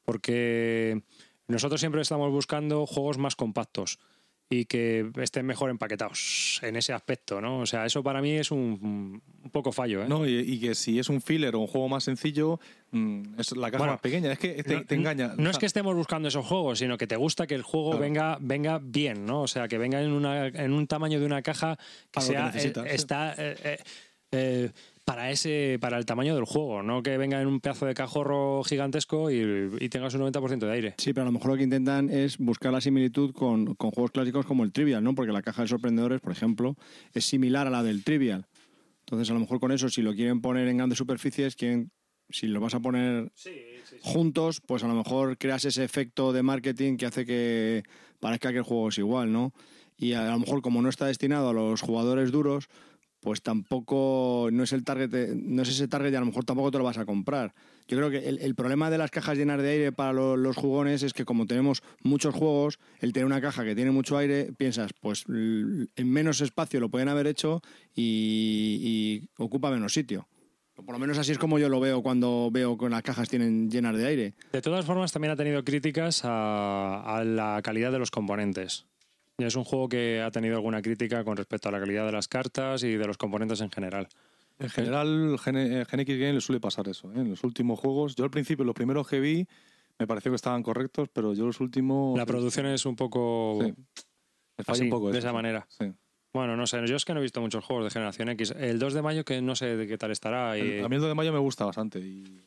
Porque nosotros siempre estamos buscando juegos más compactos y que estén mejor empaquetados en ese aspecto, ¿no? O sea, eso para mí es un, un poco fallo, ¿eh? No, y, y que si es un filler o un juego más sencillo, mm, es la caja Bueno, más pequeña. Es que te, no, te engaña. No es que estemos buscando esos juegos, sino que te gusta que el juego Claro. venga, venga bien, ¿no? O sea, que venga en, una, en un tamaño de una caja que que sea necesitas, eh, está eh, eh, eh, para ese para el tamaño del juego, no que venga en un pedazo de cajorro gigantesco y, y tengas un 90% de aire. Sí, pero a lo mejor lo que intentan es buscar la similitud con, con juegos clásicos como el Trivial, ¿no? Porque la caja de sorprendedores, por ejemplo, es similar a la del Trivial. Entonces, a lo mejor con eso, si lo quieren poner en grandes superficies, quieren, si lo vas a poner juntos, pues a lo mejor creas ese efecto de marketing que hace que parezca que el juego es igual, ¿no? Y a lo mejor como no está destinado a los jugadores duros, pues tampoco no es el target, no es ese target y a lo mejor tampoco te lo vas a comprar. Yo creo que el, problema de las cajas llenas de aire para lo- los jugones es que como tenemos muchos juegos, el tener una caja que tiene mucho aire, piensas, pues en menos espacio lo pueden haber hecho y, y ocupa menos sitio. Por lo menos así es como yo lo veo cuando veo que las cajas tienen llenas de aire. De todas formas, también ha tenido críticas a la calidad de los componentes. Es un juego que ha tenido alguna crítica con respecto a la calidad de las cartas y de los componentes en general. En general, Gen, eh, Gen X Game le suele pasar eso. ¿eh? En los últimos juegos, yo al principio, los primeros que vi, me pareció que estaban correctos, pero yo los últimos. La producción es un poco Sí. Me falla así, un poco de eso, esa manera. Sí. Bueno, no sé, yo es que no he visto muchos juegos de generación X. El 2 de mayo que no sé de qué tal estará. Y... El- A mí el 2 de mayo me gusta bastante y,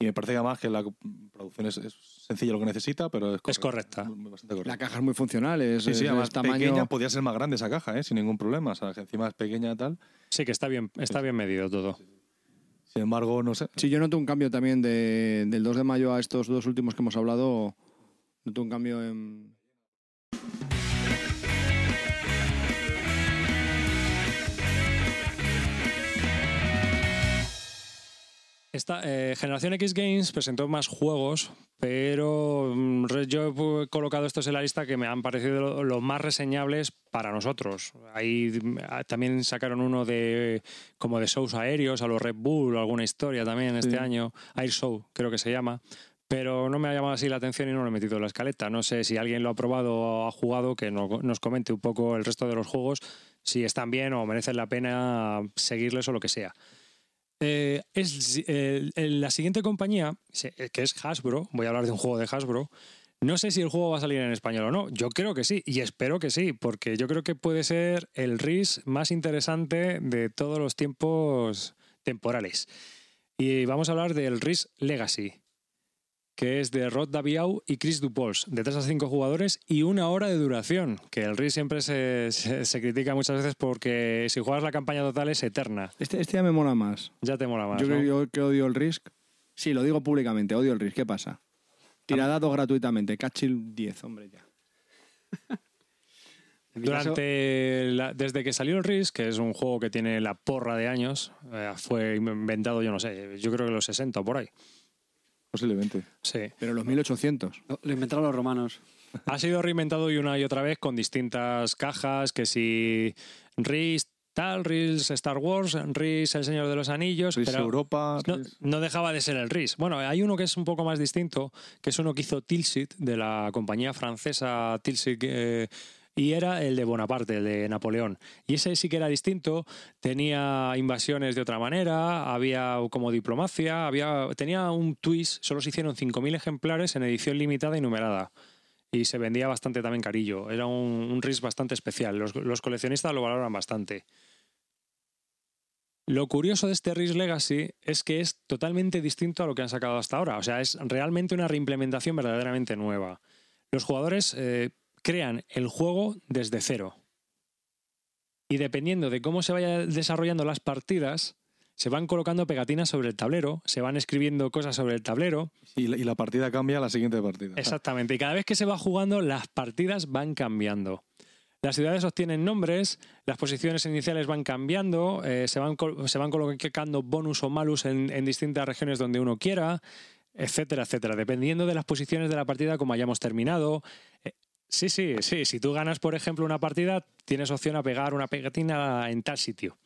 y me parece que además que la producción es, es sencilla lo que necesita, pero es, Es correcta. Bastante correcta. La caja es muy funcional, es, Sí, sí, es además tamaño... pequeña, podría ser más grande esa caja, ¿eh? sin ningún problema. O sea, que encima es pequeña y tal. Sí, que está bien, está bien medido todo. Sin embargo, no sé. Sí, yo noto un cambio también de, del 2 de mayo a estos dos últimos que hemos hablado. Noto un cambio en... Esta, eh, Generación X Games presentó más juegos, pero mm, yo he colocado estos en la lista que me han parecido lo- los más reseñables para nosotros. Ahí mm, también sacaron uno de como de shows aéreos a los Red Bull, alguna historia también este Sí. año, Air Show creo que se llama. pero no me ha llamado así la atención y no lo he metido en la escaleta. No sé si alguien lo ha probado o ha jugado, que no- nos comente un poco el resto de los juegos, si están bien o merecen la pena seguirles o lo que sea. Eh, es, la siguiente compañía, eh, que es Hasbro, voy a hablar de un juego de Hasbro, no sé si el juego va a salir en español o no. Yo creo que sí, y espero que sí, porque yo creo que puede ser el RIS más interesante de todos los tiempos temporales. Y vamos a hablar del RIS Legacy, que es de Rod Daviau y Chris Dupols, de 3 a 5 jugadores y una hora de duración, que el RIS siempre se, se- se critica muchas veces porque si juegas la campaña total es eterna. Este, este ya me mola más. Ya te mola más. Yo ¿no? creo que, que odio el Risk. Sí, lo digo públicamente, odio el Risk. ¿Qué pasa? Tira datos gratuitamente. Cachil 10, hombre, ya. Durante la- desde que salió el Risk, que es un juego que tiene la porra de años, eh, fue inventado, yo no sé, yo creo que los 60 o por ahí. Posiblemente. Sí. Pero los 1800. Lo, lo inventaron los romanos. Ha sido reinventado y una y otra vez con distintas cajas, que si Risk tal, Risk Star Wars, Risk El Señor de los Anillos, pero Europa. no, no dejaba de ser el Risk. Bueno, hay uno que es un poco más distinto, que es uno que hizo Tilsit, de la compañía francesa Tilsit, eh, y era el de Bonaparte, el de Napoleón. Y ese sí que era distinto, tenía invasiones de otra manera, había como diplomacia, había, tenía un twist, solo se hicieron 5.000 ejemplares en edición limitada y numerada. Y se vendía bastante también carillo. Era un, un RIS bastante especial. Los, coleccionistas lo valoran bastante. Lo curioso de este RIS Legacy es que es totalmente distinto a lo que han sacado hasta ahora. O sea, es realmente una reimplementación verdaderamente nueva. Los jugadores eh, crean el juego desde cero. Y dependiendo de cómo se vayan desarrollando las partidas, se van colocando pegatinas sobre el tablero, se van escribiendo cosas sobre el tablero. Y, la, y la partida cambia a la siguiente partida. Exactamente. Y cada vez que se va jugando, las partidas van cambiando. Las ciudades obtienen nombres, las posiciones iniciales van cambiando, eh, se, van, se van colocando bonus o malus en, en distintas regiones donde uno quiera, etcétera, etcétera. Dependiendo de las posiciones de la partida, como hayamos terminado. Sí, sí, sí. Si tú ganas, por ejemplo, una partida, tienes opción a pegar una pegatina en tal sitio.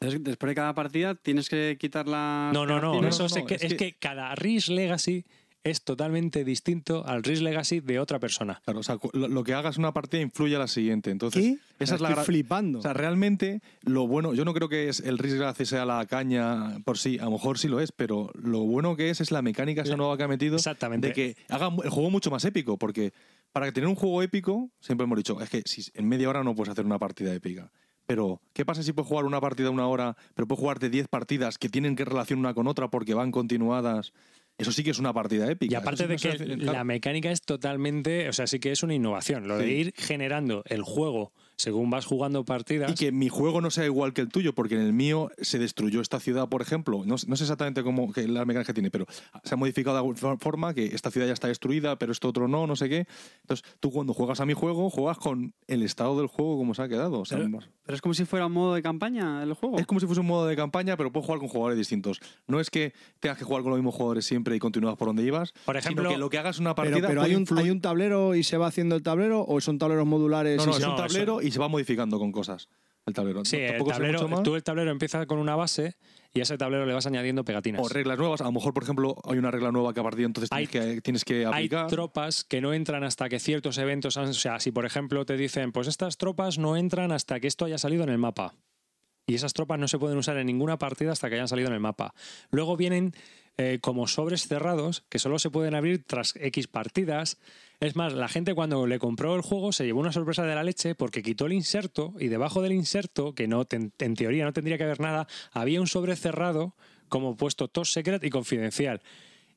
Entonces, después de cada partida tienes que quitar la. No, no, no. no, eso no, no, que- es es, que- que... cada Risk Legacy es totalmente distinto al Risk Legacy de otra persona. Claro, o sea, lo, lo que hagas una partida influye a la siguiente. Entonces, ¿Qué? esa es la Estoy gra- flipando. O sea, realmente lo bueno, yo no creo que es el Risk Legacy sea la caña por sí, a lo mejor sí lo es, pero lo bueno que es es la mecánica esa La- nueva que ha metido Exactamente. de que haga el juego mucho más épico, porque para tener un juego épico, siempre hemos dicho, es que si en media hora no puedes hacer una partida épica. Pero, ¿qué pasa si puedes jugar una partida una hora, pero puedes jugar de 10 partidas que tienen que relación una con otra porque van continuadas? Eso sí que es una partida épica. Y aparte sí de que hace- la mecánica es totalmente, o sea, sí que es una innovación. Lo de ir generando el juego según vas jugando partidas. Y que mi juego no sea igual que el tuyo, porque en el mío se destruyó esta ciudad, por ejemplo. No, no sé exactamente cómo que la mecánica que tiene, pero se ha modificado de alguna forma que esta ciudad ya está destruida, pero esto otro no, no sé qué. Entonces, tú cuando juegas a mi juego, juegas con el estado del juego como se ha quedado. O sea, Pero- más- Pero es como si fuera un modo de campaña el juego. es como si fuese un modo de campaña, pero puedes jugar con jugadores distintos. No es que tengas que jugar con los mismos jugadores siempre y continúas por donde ibas, Por ejemplo- sino que lo que hagas una partida pero hay, un, hay un tablero y se va haciendo el tablero o son tableros modulares. No, y no, se- es un No, eso- tablero y se va modificando con cosas. El tablero. sí, el tablero, tú el tablero empieza con una base y a ese tablero le vas añadiendo pegatinas. O reglas nuevas. A lo mejor, por ejemplo, hay una regla nueva que a partir de entonces Hay- tienes, que, tienes que Hay aplicar. tropas que no entran hasta que ciertos eventos han. O sea, si por ejemplo te dicen, pues estas tropas no entran hasta que esto haya salido en el mapa. Y esas tropas no se pueden usar en ninguna partida hasta que hayan salido en el mapa. Luego vienen eh, como sobres cerrados que solo se pueden abrir tras X partidas. Es más, la gente cuando le compró el juego se llevó una sorpresa de la leche porque quitó el inserto y debajo del inserto, que no en teoría no tendría que haber nada, había un sobre cerrado como puesto top secret y confidencial.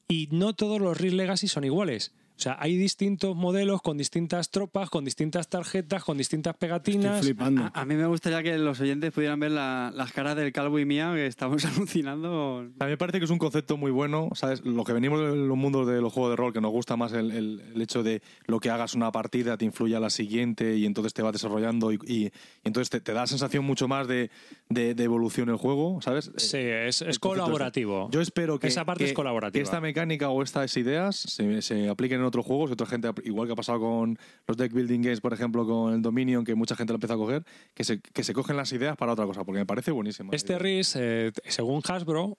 Y no todos los Risk Legacy son iguales. O sea, hay distintos modelos con distintas tropas, con distintas tarjetas, con distintas Estoy pegatinas. flipando. A, a mí me gustaría que los oyentes pudieran ver la- las caras del calvo y mía que estamos alucinando. A mí me parece que es un concepto muy bueno, ¿sabes? Lo que venimos de los mundos de los juegos de rol, que nos gusta más el, el- el hecho de lo que hagas una partida te influye a la siguiente y entonces te va desarrollando y, y- y entonces te, te da la sensación mucho más de, de- de evolución el juego, ¿sabes? Sí, es, es colaborativo. este. Yo espero que, Esa parte que- es colaborativa. que esta mecánica o estas ideas se, se apliquen en otros juegos otra gente, igual que ha pasado con los deck building games, por ejemplo, con el Dominion, que mucha gente lo empieza a coger, que se, que se cogen las ideas para otra cosa, porque me parece buenísimo. Este RIS, eh, según Hasbro,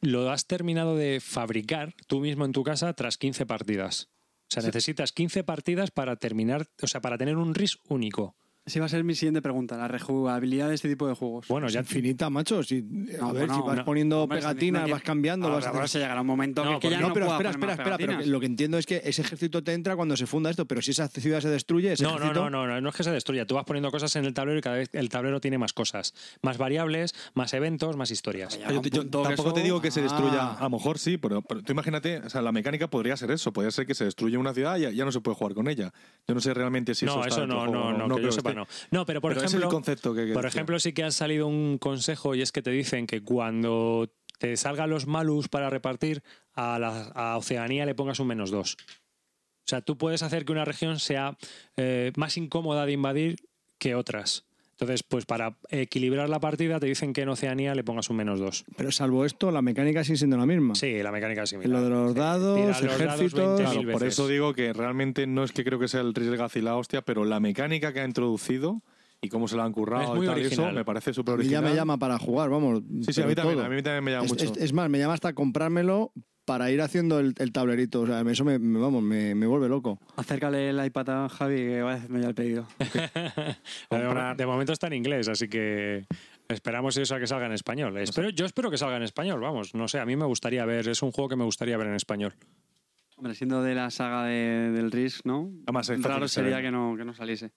lo has terminado de fabricar tú mismo en tu casa tras 15 partidas. O sea, necesitas 15 partidas para terminar, o sea, para tener un RIS único. Esa iba a ser mi siguiente pregunta, la rejugabilidad de este tipo de juegos. Bueno, ya infinita, macho. Si, a No, ver, si vas no, poniendo pegatinas, vas cambiando, Ahora, vas ahora se llegará un momento No, que, que ya no, no, pero espera, espera, más espera, pero lo que entiendo es que ese ejército te entra cuando se funda esto, pero si esa ciudad se destruye, ese No, no, ejército... no, no, no, no es que se destruya. Tú vas poniendo cosas en el tablero y cada vez el tablero tiene más cosas. Más variables, más eventos, más historias. Yo, yo tampoco eso- te digo que se destruya, Ah. a lo mejor sí, pero, pero tú imagínate, o sea, la mecánica podría ser eso, podría ser que se destruye una ciudad y ya, ya no se puede jugar con ella. Yo no sé realmente si eso no, está eso no, no, no, que yo creo sepa, no. Pero por Pero ese es ejemplo, el concepto que- que por decía. ejemplo, sí que ha salido un consejo y es que te dicen que cuando te salgan los malus para repartir, a, la, a Oceanía le pongas un menos dos. O sea, tú puedes hacer que una región sea eh, más incómoda de invadir que otras. Entonces, pues para equilibrar la partida te dicen que en Oceanía le pongas un menos dos. Pero salvo esto, la mecánica sigue siendo la misma. Sí, la mecánica es similar. Lo de los Sí. dados, los dados ejércitos... 20.000 Claro, por eso digo que realmente no es que creo que sea el Risk y la hostia, pero la mecánica que ha introducido y cómo se la han currado Es y tal, y eso me parece súper mí ya me llama para jugar, vamos. Sí, sí, a mí también, a mí también me llama Es, mucho. es- es más, me llama hasta comprármelo para ir haciendo el, el tablerito. O sea, eso me, me- vamos, me, me vuelve loco. Acércale el iPad a Javi que va a hacerme ya el pedido. De, de momento está en inglés, así que esperamos eso a que salga en español. Espero, yo espero que salga en español, vamos. No sé, a mí me gustaría ver, es un juego que me gustaría ver en español. Hombre, siendo de la saga de- del Risk, ¿no? Además, Raro sería que no, que no saliese.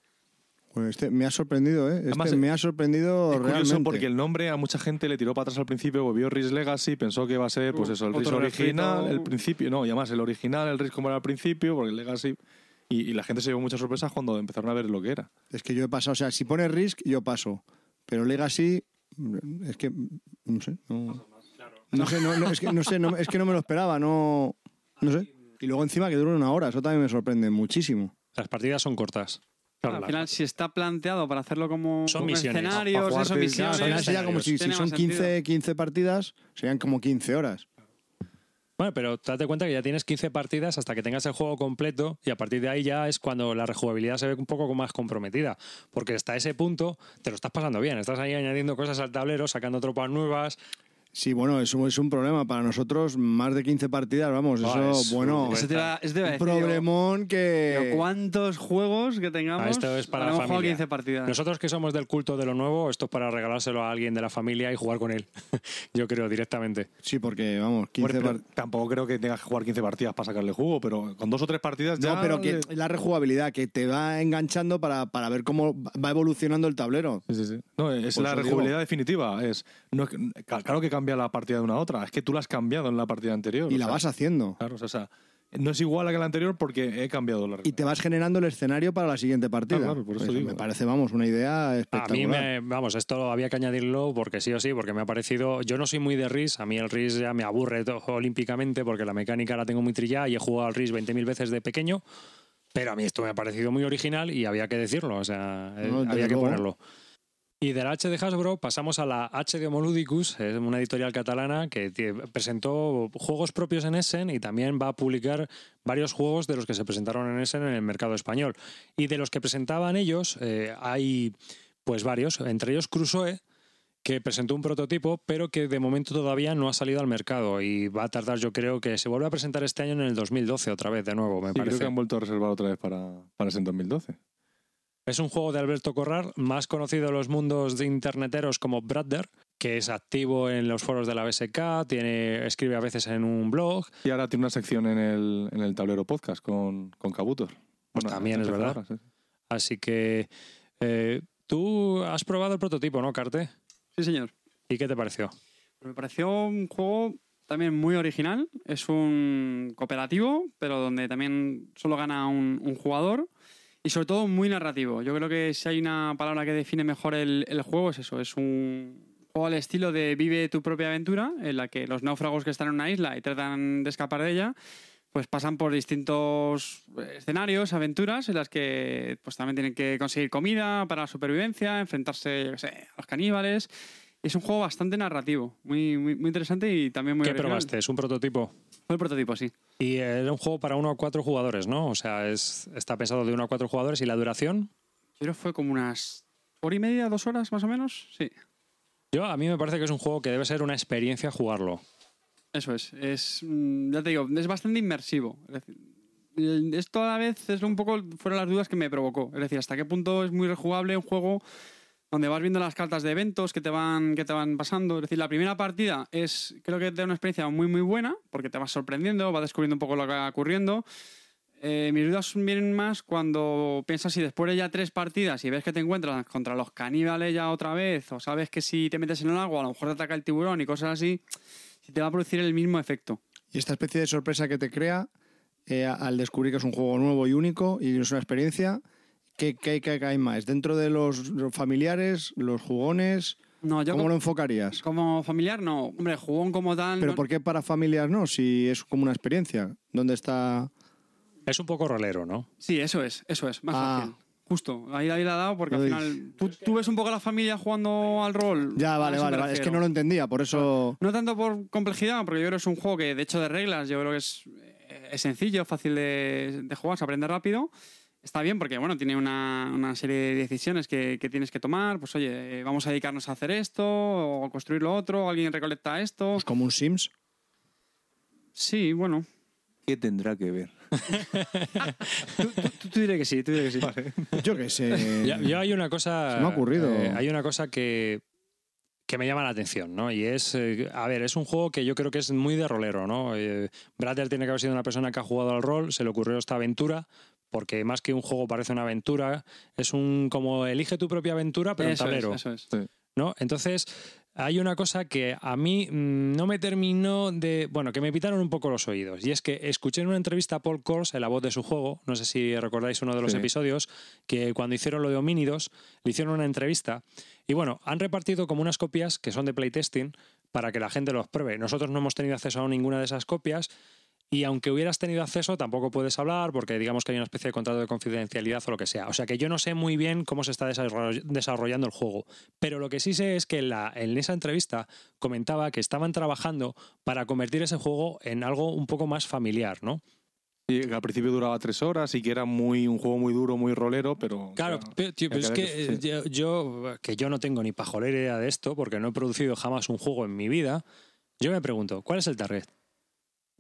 Pues este me ha sorprendido, ¿eh? Este Además, me ha sorprendido Es curioso realmente. porque el nombre a mucha gente le tiró para atrás al principio, vio Risk Legacy, pensó que iba a ser pues eso, el Risk Otro original, refrito. el principio, no, y además el original, el Risk como era al principio, porque el Legacy y, y la gente se llevó muchas sorpresas cuando empezaron a ver lo que era. Es que yo he pasado, o sea, si pone Risk, yo paso. Pero Legacy, es que, no sé, no, no sé, no, no, es que no sé, no, es que no me lo esperaba, no, no sé. Y luego encima que dura una hora, eso también me sorprende muchísimo. Las partidas son cortas. Claro, Al final, si está planteado para hacerlo como, Son como misiones. escenarios, eso, misiones. al final sería como si, son más 15, sentido. 15 partidas, serían como 15 horas. Bueno, pero date cuenta que ya tienes 15 partidas hasta que tengas el juego completo y a partir de ahí ya es cuando la rejugabilidad se ve un poco más comprometida. Porque hasta ese punto te lo estás pasando bien. Estás ahí añadiendo cosas al tablero, sacando tropas nuevas. Sí, bueno, eso es un problema. Para nosotros, más de 15 partidas, vamos, Ah, eso, es- bueno, Eso te iba- eso te iba a un digo, problemón que... digo, ¿Cuántos juegos que tengamos? Ah, esto es para la familia. 15 partidas. Nosotros que somos del culto de lo nuevo, esto es para regalárselo a alguien de la familia y jugar con él. Yo creo, directamente. Sí, porque, vamos, 15 Hombre, pero partidas... tampoco creo que tengas que jugar 15 partidas para sacarle jugo, pero con dos o tres partidas ya... No, pero que la rejugabilidad, que te va enganchando para, para ver cómo va evolucionando el tablero. Sí, sí, sí. No, es Por la rejugabilidad definitiva. Es, no es claro que cambia la partida de una a otra, es que tú la has cambiado en la partida anterior. Y la sea, vas haciendo. Claro, o sea, no es igual a que la anterior porque he cambiado la Y regla. te vas generando el escenario para la siguiente partida. Ah, claro, por eso Pues digo. Me parece, vamos, una idea A espectacular. mí me, vamos, esto había que añadirlo porque sí o sí, porque me ha parecido, yo no soy muy de RIS, a mí el RIS ya me aburre olímpicamente porque la mecánica la tengo muy trillada y he jugado al RIS 20.000 veces de pequeño, pero a mí esto me ha parecido muy original y había que decirlo, o sea, eh, No, había que luego. ponerlo. Y de la H de Hasbro pasamos a la H de Homoludicus, es una editorial catalana que presentó juegos propios en Essen y también va a publicar varios juegos de los que se presentaron en Essen en el mercado español. Y de los que presentaban ellos, eh, hay pues varios, entre ellos Crusoe, que presentó un prototipo, pero que de momento todavía no ha salido al mercado y va a tardar, yo creo que se vuelve a presentar este año en el 2012 otra vez, de nuevo, me Sí, creo parece. que han vuelto a reservar otra vez para, para ese en 2012. Es un juego de Alberto Corral, más conocido en los mundos de interneteros como Brother, que es activo en los foros de la BSK, tiene, escribe a veces en un blog. Y ahora tiene una sección en el, en el tablero podcast con, con Kabutor. Pues también es verdad. Así que eh, tú has probado el prototipo, ¿no, Carte? Sí, señor. ¿Y qué te pareció? Me pareció un juego también muy original. Es un cooperativo, pero donde también solo gana un, un jugador. Y sobre todo muy narrativo. Yo creo que si hay una palabra que define mejor el, el juego es eso. Es un juego al estilo de vive tu propia aventura, en la que los náufragos que están en una isla y tratan de escapar de ella, pues pasan por distintos escenarios, aventuras, en las que pues también tienen que conseguir comida para la supervivencia, enfrentarse, yo qué sé, a los caníbales. Es un juego bastante narrativo, muy, muy, muy interesante y también muy ¿Qué original. probaste? ¿Es un prototipo? Fue el prototipo, sí. Y era un juego para uno a cuatro jugadores, ¿no? O sea, es, está pensado de uno a cuatro jugadores y la duración. Yo fue como unas hora y media, dos horas más o menos. Sí. Yo, a mí me parece que es un juego que debe ser una experiencia jugarlo. Eso es. es mm, ya te digo, es bastante inmersivo. Es decir, esto a la vez es un poco fueron las dudas que me provocó. Es decir, hasta qué punto es muy rejugable un juego donde vas viendo las cartas de eventos que te van, que te van pasando. Es decir, la primera partida es, creo que te da una experiencia muy, muy buena, porque te vas sorprendiendo, vas descubriendo un poco lo que va ocurriendo. Eh, mis dudas vienen más cuando piensas si después de ya tres partidas y ves que te encuentras contra los caníbales ya otra vez, o sabes que si te metes en el agua a lo mejor te ataca el tiburón y cosas así, te va a producir el mismo efecto. Y esta especie de sorpresa que te crea eh, al descubrir que es un juego nuevo y único y es una experiencia, ¿qué, qué, qué hay más? ¿Dentro de los familiares, los jugones? No, yo ¿Cómo como, lo enfocarías? como familiar no. Hombre, jugón como tal. ¿Pero no- por qué para familias no? Si es como una experiencia. ¿Dónde está...? Es un poco rolero, ¿no? Sí, eso es, eso es, más Ah. fácil. Justo, ahí David la ha dado porque al final. ¿tú, tú ves un poco a la familia jugando al rol. Ya, vale, vale, vale. Es que no lo entendía, por eso... No tanto por complejidad, porque yo creo que es un juego que, de hecho, de reglas, yo creo que es, eh, es sencillo, fácil de, de jugar, se aprende rápido. Está bien porque, bueno, tiene una, una serie de decisiones que, que tienes que tomar. Pues, oye, eh, vamos a dedicarnos a hacer esto, o a construir lo otro, o alguien recolecta esto. Pues como un Sims. Sí, bueno. ¿Qué tendrá que ver? Tú, tú diré que sí, tú diré que sí. Yo qué sé. Yo, yo hay una cosa. Se me ha ocurrido. eh, hay una cosa que, que me llama la atención, ¿no? Y es. eh, a ver, es un juego que yo creo que es muy de rolero, ¿no? Eh, Bratter tiene que haber sido una persona que ha jugado al rol, se le ocurrió esta aventura. Porque más que un juego parece una aventura, es un como elige tu propia aventura, pero en Eso es, tablero. eso es. ¿no? Entonces, hay una cosa que a mí mm, no me terminó de. Bueno, que me pitaron un poco los oídos. Y es que escuché en una entrevista a Paul Kors, en la voz de su juego, no sé si recordáis uno de los Sí. episodios, que cuando hicieron lo de homínidos, le hicieron una entrevista. Y bueno, han repartido como unas copias que son de playtesting para que la gente los pruebe. Nosotros no hemos tenido acceso a ninguna de esas copias. Y aunque hubieras tenido acceso, tampoco puedes hablar porque digamos que hay una especie de contrato de confidencialidad o lo que sea. O sea que yo no sé muy bien cómo se está desarroll- desarrollando el juego. Pero lo que sí sé es que en, la- en esa entrevista comentaba que estaban trabajando para convertir ese juego en algo un poco más familiar, ¿no? Y que al principio duraba tres horas y que era muy un juego muy duro, muy rolero, pero... Claro, tío, pero es que- eh, yo, yo- que yo no tengo ni pajolera idea de esto porque no he producido jamás un juego en mi vida. Yo me pregunto, ¿cuál es el target?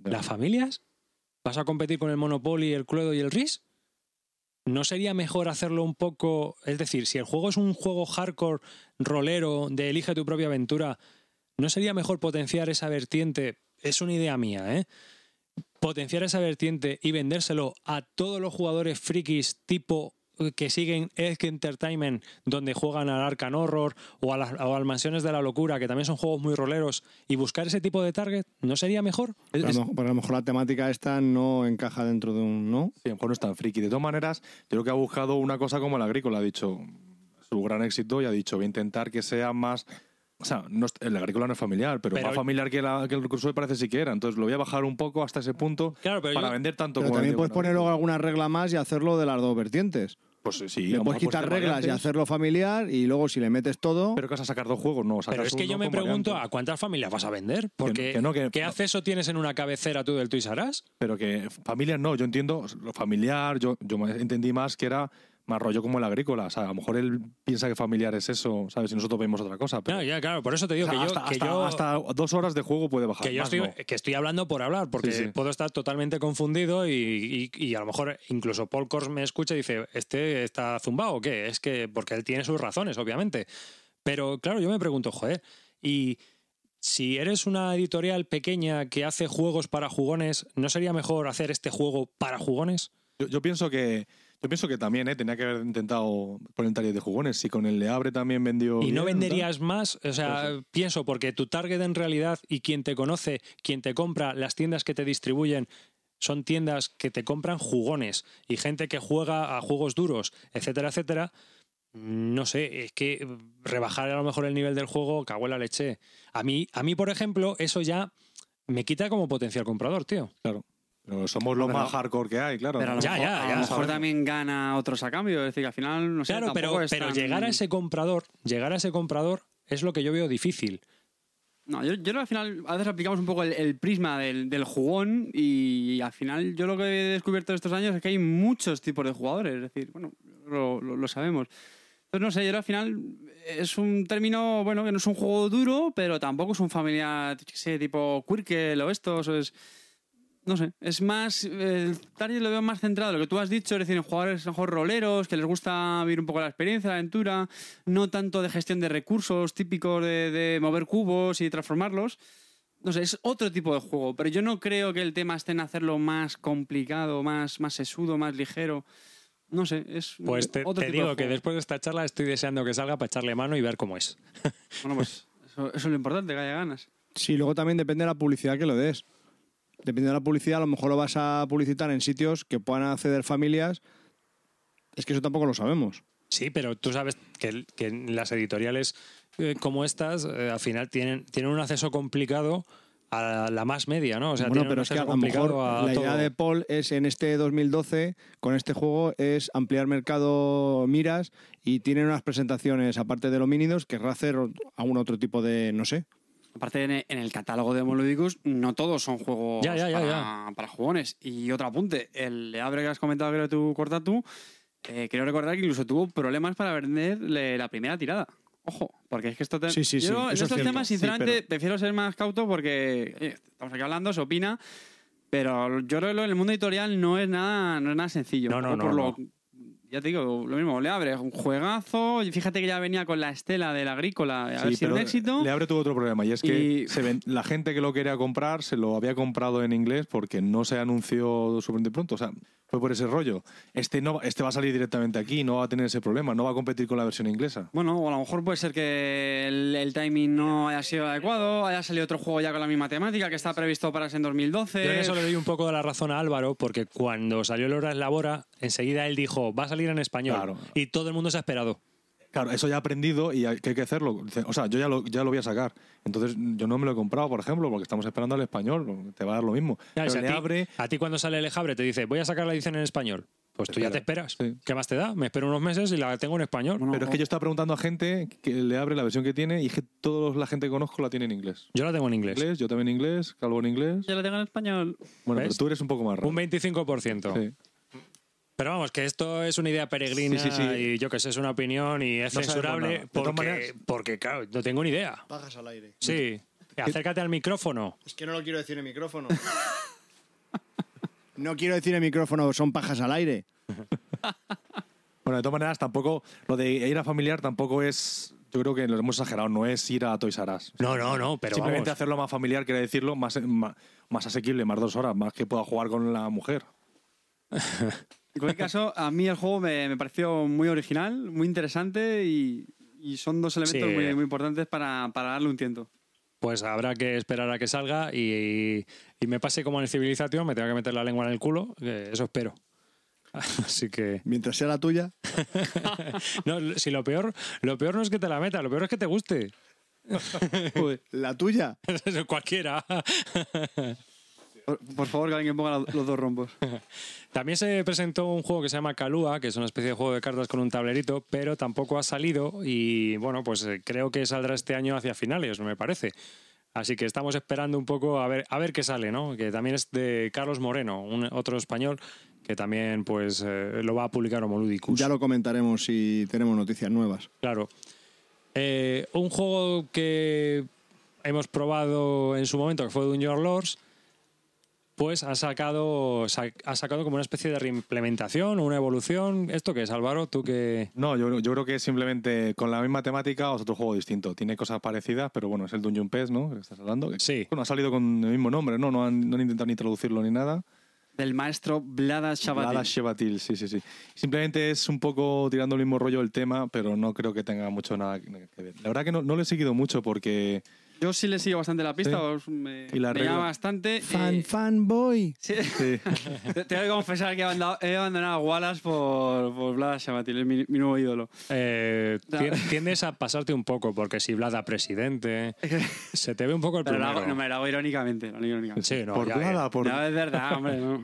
¿Las familias? ¿Vas a competir con el Monopoly, el Cluedo y el RIS? ¿No sería mejor hacerlo un poco... Es decir, si el juego es un juego hardcore, rolero, de elige tu propia aventura, ¿no sería mejor potenciar esa vertiente? Es una idea mía, ¿eh? Potenciar esa vertiente y vendérselo a todos los jugadores frikis tipo que siguen Edge Entertainment, donde juegan al Arcan Horror o a, las, o al Mansiones de la Locura, que también son juegos muy roleros, y buscar ese tipo de target, ¿no sería mejor? Pero a, lo mejor, pero a lo mejor la temática esta no encaja dentro de un... ¿no? Sí, a lo mejor no es tan friki. De todas maneras, yo creo que ha buscado una cosa como el agrícola. Ha dicho su gran éxito y ha dicho, voy a intentar que sea más... O sea, no el agrícola no es familiar, pero, Pero- más familiar que, la- que el Crusoe parece sí que era. Entonces lo voy a bajar un poco hasta ese punto Claro, pero para yo- vender tanto Pero como también puedes poner luego alguna regla más y hacerlo de las dos vertientes. Pues sí, le puedes quitar reglas y hacerlo familiar y luego si le metes todo... Pero que vas a sacar dos juegos, no. Pero es que yo me pregunto, variantes. ¿a cuántas familias vas a vender? Porque que no, que- ¿qué acceso tienes en una cabecera tú del Us? Pero que familiar no, yo entiendo lo familiar, yo, yo entendí más que era más rollo como el agrícola. O sea, a lo mejor él piensa que familiar es eso, ¿sabes? Y nosotros vemos otra cosa. Pero, No, ya, claro, por eso te digo o sea, que yo... hasta, que hasta- yo- hasta dos horas de juego puede bajar. que yo más estoy, no. que estoy hablando por hablar, porque Sí, sí. puedo estar totalmente confundido y, y- y a lo mejor incluso Paul Kors me escucha y dice, ¿este está zumbado o qué? Es que, porque él tiene sus razones, obviamente. Pero claro, yo me pregunto, joder, y si eres una editorial pequeña que hace juegos para jugones, ¿no sería mejor hacer este juego para jugones? Yo, yo pienso que yo pienso que también, ¿eh? Tenía que haber intentado poner taller de jugones. Si con el Le Abre también vendió. Y no venderías más, o sea, Pues pienso, porque tu target en realidad y quien te conoce, quien te compra, las tiendas que te distribuyen, son tiendas que te compran jugones y gente que juega a juegos duros, etcétera, etcétera. No sé, es que rebajar a lo mejor el nivel del juego, cago en la leche. A mí, a mí, por ejemplo, eso ya me quita como potencial comprador, tío. Claro. Pero somos los Pero- más hardcore que hay, claro. Pero a lo Ya, mejor, ya, a ya. lo mejor también gana otros a cambio. Es decir, que al final, no sé, Claro, pero, es pero tan- llegar a ese comprador, llegar a ese comprador es lo que yo veo difícil. No, yo, yo creo que al final a veces aplicamos un poco el, el prisma del, del jugón y al final yo lo que he descubierto estos años es que hay muchos tipos de jugadores. Es decir, bueno, lo, lo- lo sabemos. Pues no sé, yo al final es un término, bueno, que no es un juego duro, pero tampoco es un familiar, qué sé, tipo Quirkel o estos, o es... No sé, es más. El target lo veo más centrado en lo que tú has dicho, es decir, en jugadores mejor roleros, que les gusta vivir un poco la experiencia, la aventura, no tanto de gestión de recursos típicos de, de mover cubos y transformarlos. No sé, es otro tipo de juego, pero yo no creo que el tema esté en hacerlo más complicado, más, más sesudo, más ligero. No sé, es Pues te, otro te tipo de digo que después de esta charla estoy deseando que salga para echarle mano y ver cómo es. Bueno, pues eso, eso es lo importante, que haya ganas. Sí, luego también depende de la publicidad que lo des. Dependiendo de la publicidad, a lo mejor lo vas a publicitar en sitios que puedan acceder familias. Es que eso tampoco lo sabemos. Sí, pero tú sabes que, que las editoriales eh, como estas eh, al final tienen, tienen un acceso complicado a la más media, ¿no? O sea, bueno, pero un es que a lo mejor a la idea de Paul es en este 2012, con este juego, es ampliar mercado miras y tienen unas presentaciones, aparte de homínidos, querrá hacer algún otro tipo de, no sé. Aparte, en el, catálogo de Moludicus, no todos son juegos Ya, ya, ya, para, para jugones. Y otro apunte, el Leabre que has comentado, creo, tú, corta tú, eh, quiero recordar que incluso tuvo problemas para venderle la primera tirada. Ojo, porque es que esto te... Sí, sí, sí, Yo en es estos temas, Sí, sinceramente, pero- prefiero ser más cauto porque oye, estamos aquí hablando, se opina, pero yo creo que en el mundo editorial no es nada, no es nada sencillo. No, no, Por no, lo- Ya te digo, lo mismo, le abre un juegazo. Y fíjate que ya venía con la estela del agrícola, a ver si era un éxito. Le abre tuvo otro problema y es que Y- se ven- la gente que lo quería comprar se lo había comprado en inglés porque no se anunció súper pronto. O sea, fue por ese rollo. Este, no, va- este va a salir directamente aquí, no va a tener ese problema, no va a competir con la versión inglesa. Bueno, o a lo mejor puede ser que el, el timing no haya sido adecuado, haya salido otro juego ya con la misma temática que está previsto para ese en 2012. Yo en eso le doy un poco de la razón a Álvaro, porque cuando salió el Hora Labora, enseguida él dijo, va a salir en español. Claro. Y todo el mundo se ha esperado. Claro, eso ya he aprendido y hay que hay que hacerlo. O sea, yo ya lo, ya lo voy a sacar. Entonces, yo no me lo he comprado, por ejemplo, porque estamos esperando al español. Te va a dar lo mismo. Ya, Pero si a, le ti, abre a ti cuando sale el Ejabre te dice, voy a sacar la edición en español. Pues tú ya te Espera, esperas. sí. ¿Qué más te da? Me espero unos meses y la tengo en español. Pero es que yo estaba preguntando a gente que le abre la versión que tiene y es que toda la gente que conozco la tiene en inglés. Yo la tengo en inglés. Inglés, yo también en inglés, Calvo en inglés. Ya lo tengo en español. Bueno, ¿Ves? pero tú eres un poco más raro. Un 25%. Sí. Pero vamos, que esto es una idea peregrina Sí, sí, sí. y yo que sé, es una opinión y es No censurable porque, maneras- porque, claro, no tengo ni idea. Pajas al aire. Sí. Acércate al micrófono. Es que no lo quiero decir en micrófono. no quiero decir en micrófono, son pajas al aire. Bueno, de todas maneras, tampoco. Lo de ir a familiar tampoco es. Yo creo que lo hemos exagerado. No es ir a Toys R Us. No, no, no, pero Simplemente vamos. hacerlo más familiar, quiere decirlo, más, más, más asequible, más dos horas, más que pueda jugar con la mujer. En cualquier caso, a mí el juego me, me pareció muy original, muy interesante y, y son dos elementos Sí. muy, muy importantes para, para darle un tiento. Pues habrá que esperar a que salga y, y me pase como en el Civilización, me tenga que meter la lengua en el culo, eso espero. Así que. Mientras sea la tuya. No, si lo peor, lo peor no es que te la meta, lo peor es que te guste. La tuya. Cualquiera. Por, favor, que alguien ponga los, dos rombos. También se presentó un juego que se llama Kalua, que es una especie de juego de cartas con un tablerito, pero tampoco ha salido y bueno, pues eh, creo que saldrá este año hacia finales, me parece. Así que estamos esperando un poco a ver, a ver qué sale, ¿no? Que también es de Carlos Moreno, un, otro español que también pues eh, lo va a publicar Homoludicus. Ya lo comentaremos si tenemos noticias nuevas. Claro. Eh, un juego que hemos probado en su momento, que fue Dungeon Lords, pues ha sacado, sa- ha sacado como una especie de reimplementación o una evolución. ¿Esto qué es, Álvaro? Tú que... No, yo, yo creo que es simplemente con la misma temática o es otro juego distinto. Tiene cosas parecidas, pero bueno, es el Dungeon Pest, ¿no? Que estás hablando. Sí. Bueno, ha salido con el mismo nombre, ¿no? No han, no han intentado ni traducirlo ni nada. Del maestro Vlada Shabatin. Lada Shevatil, sí, sí, sí. Simplemente es un poco tirando el mismo rollo el tema, pero no creo que tenga mucho nada que ver. La verdad que no, no lo he seguido mucho porque Yo sí le sigo bastante la pista, Sí. me, Y la me regla- llama bastante. Fan, eh, fanboy. sí. sí, Te- Tengo que confesar que he abandonado, a Wallace por, por Vlada Shabatin, es mi, mi nuevo ídolo. eh, No. tien- tiendes a pasarte un poco, porque si Blada presidente, se te ve un poco el Pero lo primero. hago, no, me lo hago irónicamente. lo hago irónicamente. Sí, no, por ya. por No, es verdad, hombre. No,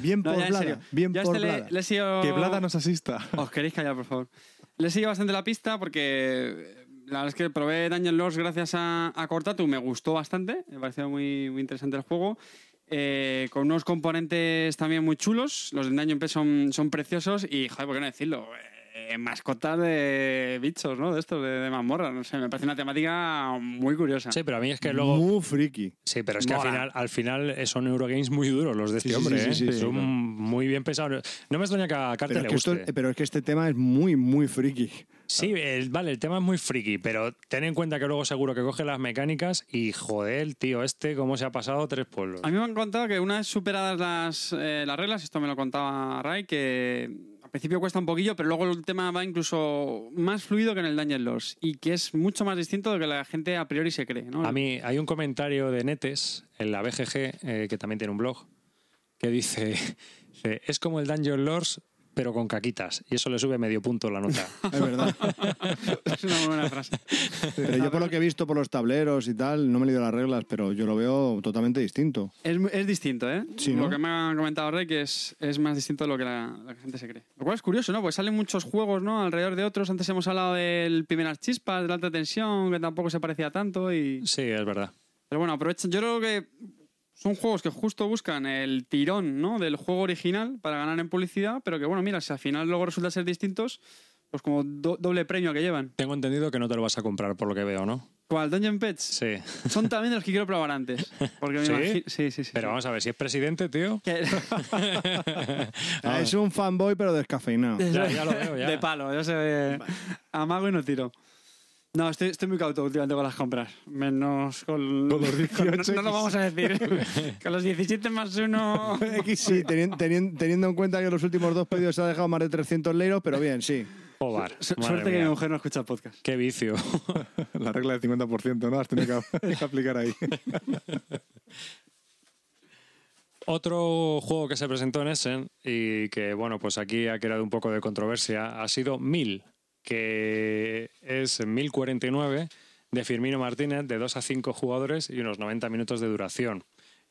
Bien No, por serio. Blada. Bien Yo a por este le, le que Blada nos asista. Os queréis callar, por favor. Le sigo bastante la pista porque eh, la verdad es que probé Dungeon Lords gracias a, a Cortatu, me gustó bastante, me pareció muy, muy interesante el juego. eh, con unos componentes también muy chulos, los de Dungeon P son, son preciosos y, joder, ¿por qué no decirlo? Eh, eh, mascotas de bichos, ¿no? De estos, de, de mazmorra. No sé, me parece una temática muy curiosa. Sí, pero a mí es que luego. Muy friki. Sí, pero es que al final, al final eh, son Eurogames muy duros los de este Sí, sí, hombre, sí, ¿eh? sí, sí, son claro. muy bien pensados. No me extraña que a Carter Pero es, le que esto- guste. pero es que este tema es muy, muy friki. Sí, el- vale, el tema es muy friki, pero ten en cuenta que luego seguro que coge las mecánicas y joder, tío este, cómo se ha pasado tres pueblos. A mí me han contado que una vez superadas las, eh, las reglas, esto me lo contaba Ray, que principio cuesta un poquillo, pero luego el tema va incluso más fluido que en el Dungeon Lords y que es mucho más distinto de lo que la gente a priori se cree. A mí hay un comentario de Netes en la BGG, eh, que también tiene un blog, que dice, es como el Dungeon Lords, pero con caquitas. Y eso le sube medio punto la nota. Es verdad. es una muy buena frase. pero yo por lo que he visto por los tableros y tal, no me he leído las reglas, pero yo lo veo totalmente distinto. Es, es distinto, ¿eh? Sí, ¿no? Lo que me ha comentado Rey, que es, es más distinto de lo que la, la gente se cree. Lo cual es curioso, ¿no? Pues salen muchos juegos, ¿no? Alrededor de otros. Antes hemos hablado del Primeras Chispas, de la alta tensión, que tampoco se parecía tanto. Y... Sí, es verdad. Pero bueno, aprovechen. Yo creo que son juegos que justo buscan el tirón, ¿no? Del juego original para ganar en publicidad, pero que bueno, mira, si al final luego resulta ser distintos, pues como do- doble premio que llevan. Tengo entendido que no te lo vas a comprar por lo que veo, ¿no? ¿Cuál? Dungeon Pets. Sí. Son también de los que quiero probar antes. Porque me ¿Sí? sí, sí, sí. Pero sí. vamos a ver, si es presidente, tío. Que- Ah, es un fanboy, pero descafeinado. Ya, ya lo veo, ya. De palo, yo sé. Amago y no tiro. No, estoy, estoy muy cauto últimamente con las compras. Menos con. Con los con- no- 18 no, lo vamos a decir. con los 17 más 1. Sí, teni- teni- teniendo en cuenta que los últimos dos pedidos se ha dejado más de 300 leiros, pero bien, sí. Joder, Suerte que mi mujer no escucha el podcast. Qué vicio. La regla del 50%, ¿no? Has tenido que, que aplicar ahí. Otro juego que se presentó en Essen y que, bueno, pues aquí ha creado un poco de controversia ha sido 1000, que es 1049 de Firmino Martínez, de 2 a 5 jugadores y unos 90 minutos de duración.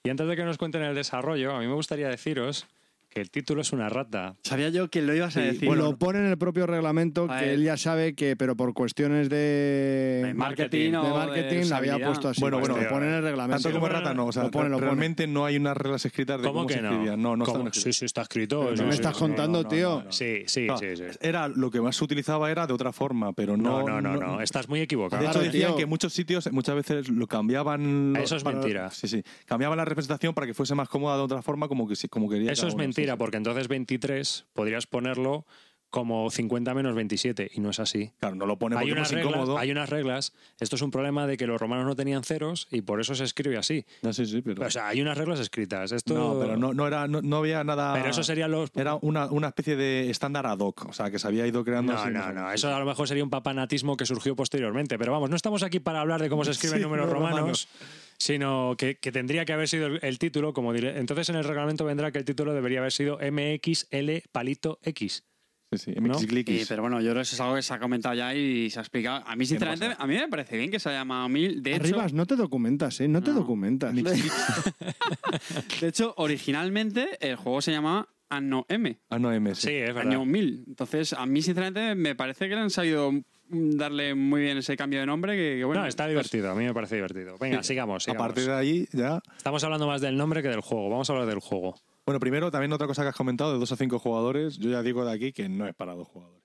Y antes de que nos cuenten el desarrollo, a mí me gustaría deciros que el título es una rata. Sabía yo que lo ibas a decir. lo pone en el propio reglamento A que él ya sabe que, pero por cuestiones de, De marketing o de de marketing la había puesto así. Bueno, bueno, lo pone en el reglamento. Tanto como rata, no. O sea, lo pone, lo pone. realmente no hay unas reglas escritas de ¿Cómo cómo, que se no? escribían. No, no Sí, sí, está escrito. ¿Qué sí, me sí, estás sí. contando, no, tío? no, no. Sí, sí, sí, sí. Era lo que más se utilizaba era de otra forma, pero no. No, no, no, no, estás muy De equivocado. hecho, Claro, decían tío. que muchos sitios muchas veces lo cambiaban. Eso es mentira. Sí, sí. Cambiaban la representación para que fuese más cómoda de otra forma, como que sí- como quería. Eso es uno, mentira, porque entonces 23 podrías ponerlo como 50 menos 27 y no es así. Claro, no lo pone Hay unas, reglas, incómodo. hay unas reglas. Esto es un problema de que los romanos no tenían ceros y por eso se escribe así. No, sí, sí, pero. O sea, hay unas reglas escritas. Esto... no, pero no, no, era, no, no había nada. Pero eso serían los. Era una, una especie de estándar ad hoc, o sea, que se había ido creando No, así. no, no. Eso a lo mejor sería un papanatismo que surgió posteriormente. Pero vamos, no estamos aquí para hablar de cómo se escriben Sí, números romanos. Sino que, que tendría que haber sido el, el título, como diré. Entonces en el reglamento vendrá que el título debería haber sido MXL palito X. Sí, sí, ¿No? Sí, pero bueno, yo creo que eso es algo que se ha comentado ya y se ha explicado. A mí, sinceramente, a mí me parece bien que se haya llamado Mil. De hecho, Arribas, no te documentas, ¿eh? No te documentas. de hecho, originalmente el juego se llamaba Anno M. Ah, no, MS. Sí, es verdad. Año 1000. Entonces, a mí, sinceramente, me parece que le han sabido mm, darle muy bien ese cambio de nombre. Que, que bueno, no, está pues, divertido. A mí me parece divertido. Venga, sigamos. A partir de ahí ya. Estamos hablando más del nombre que del juego. Vamos a hablar del juego. Bueno, primero, también otra cosa que has comentado de 2 a 5 jugadores. Yo ya digo de aquí que no es para dos jugadores.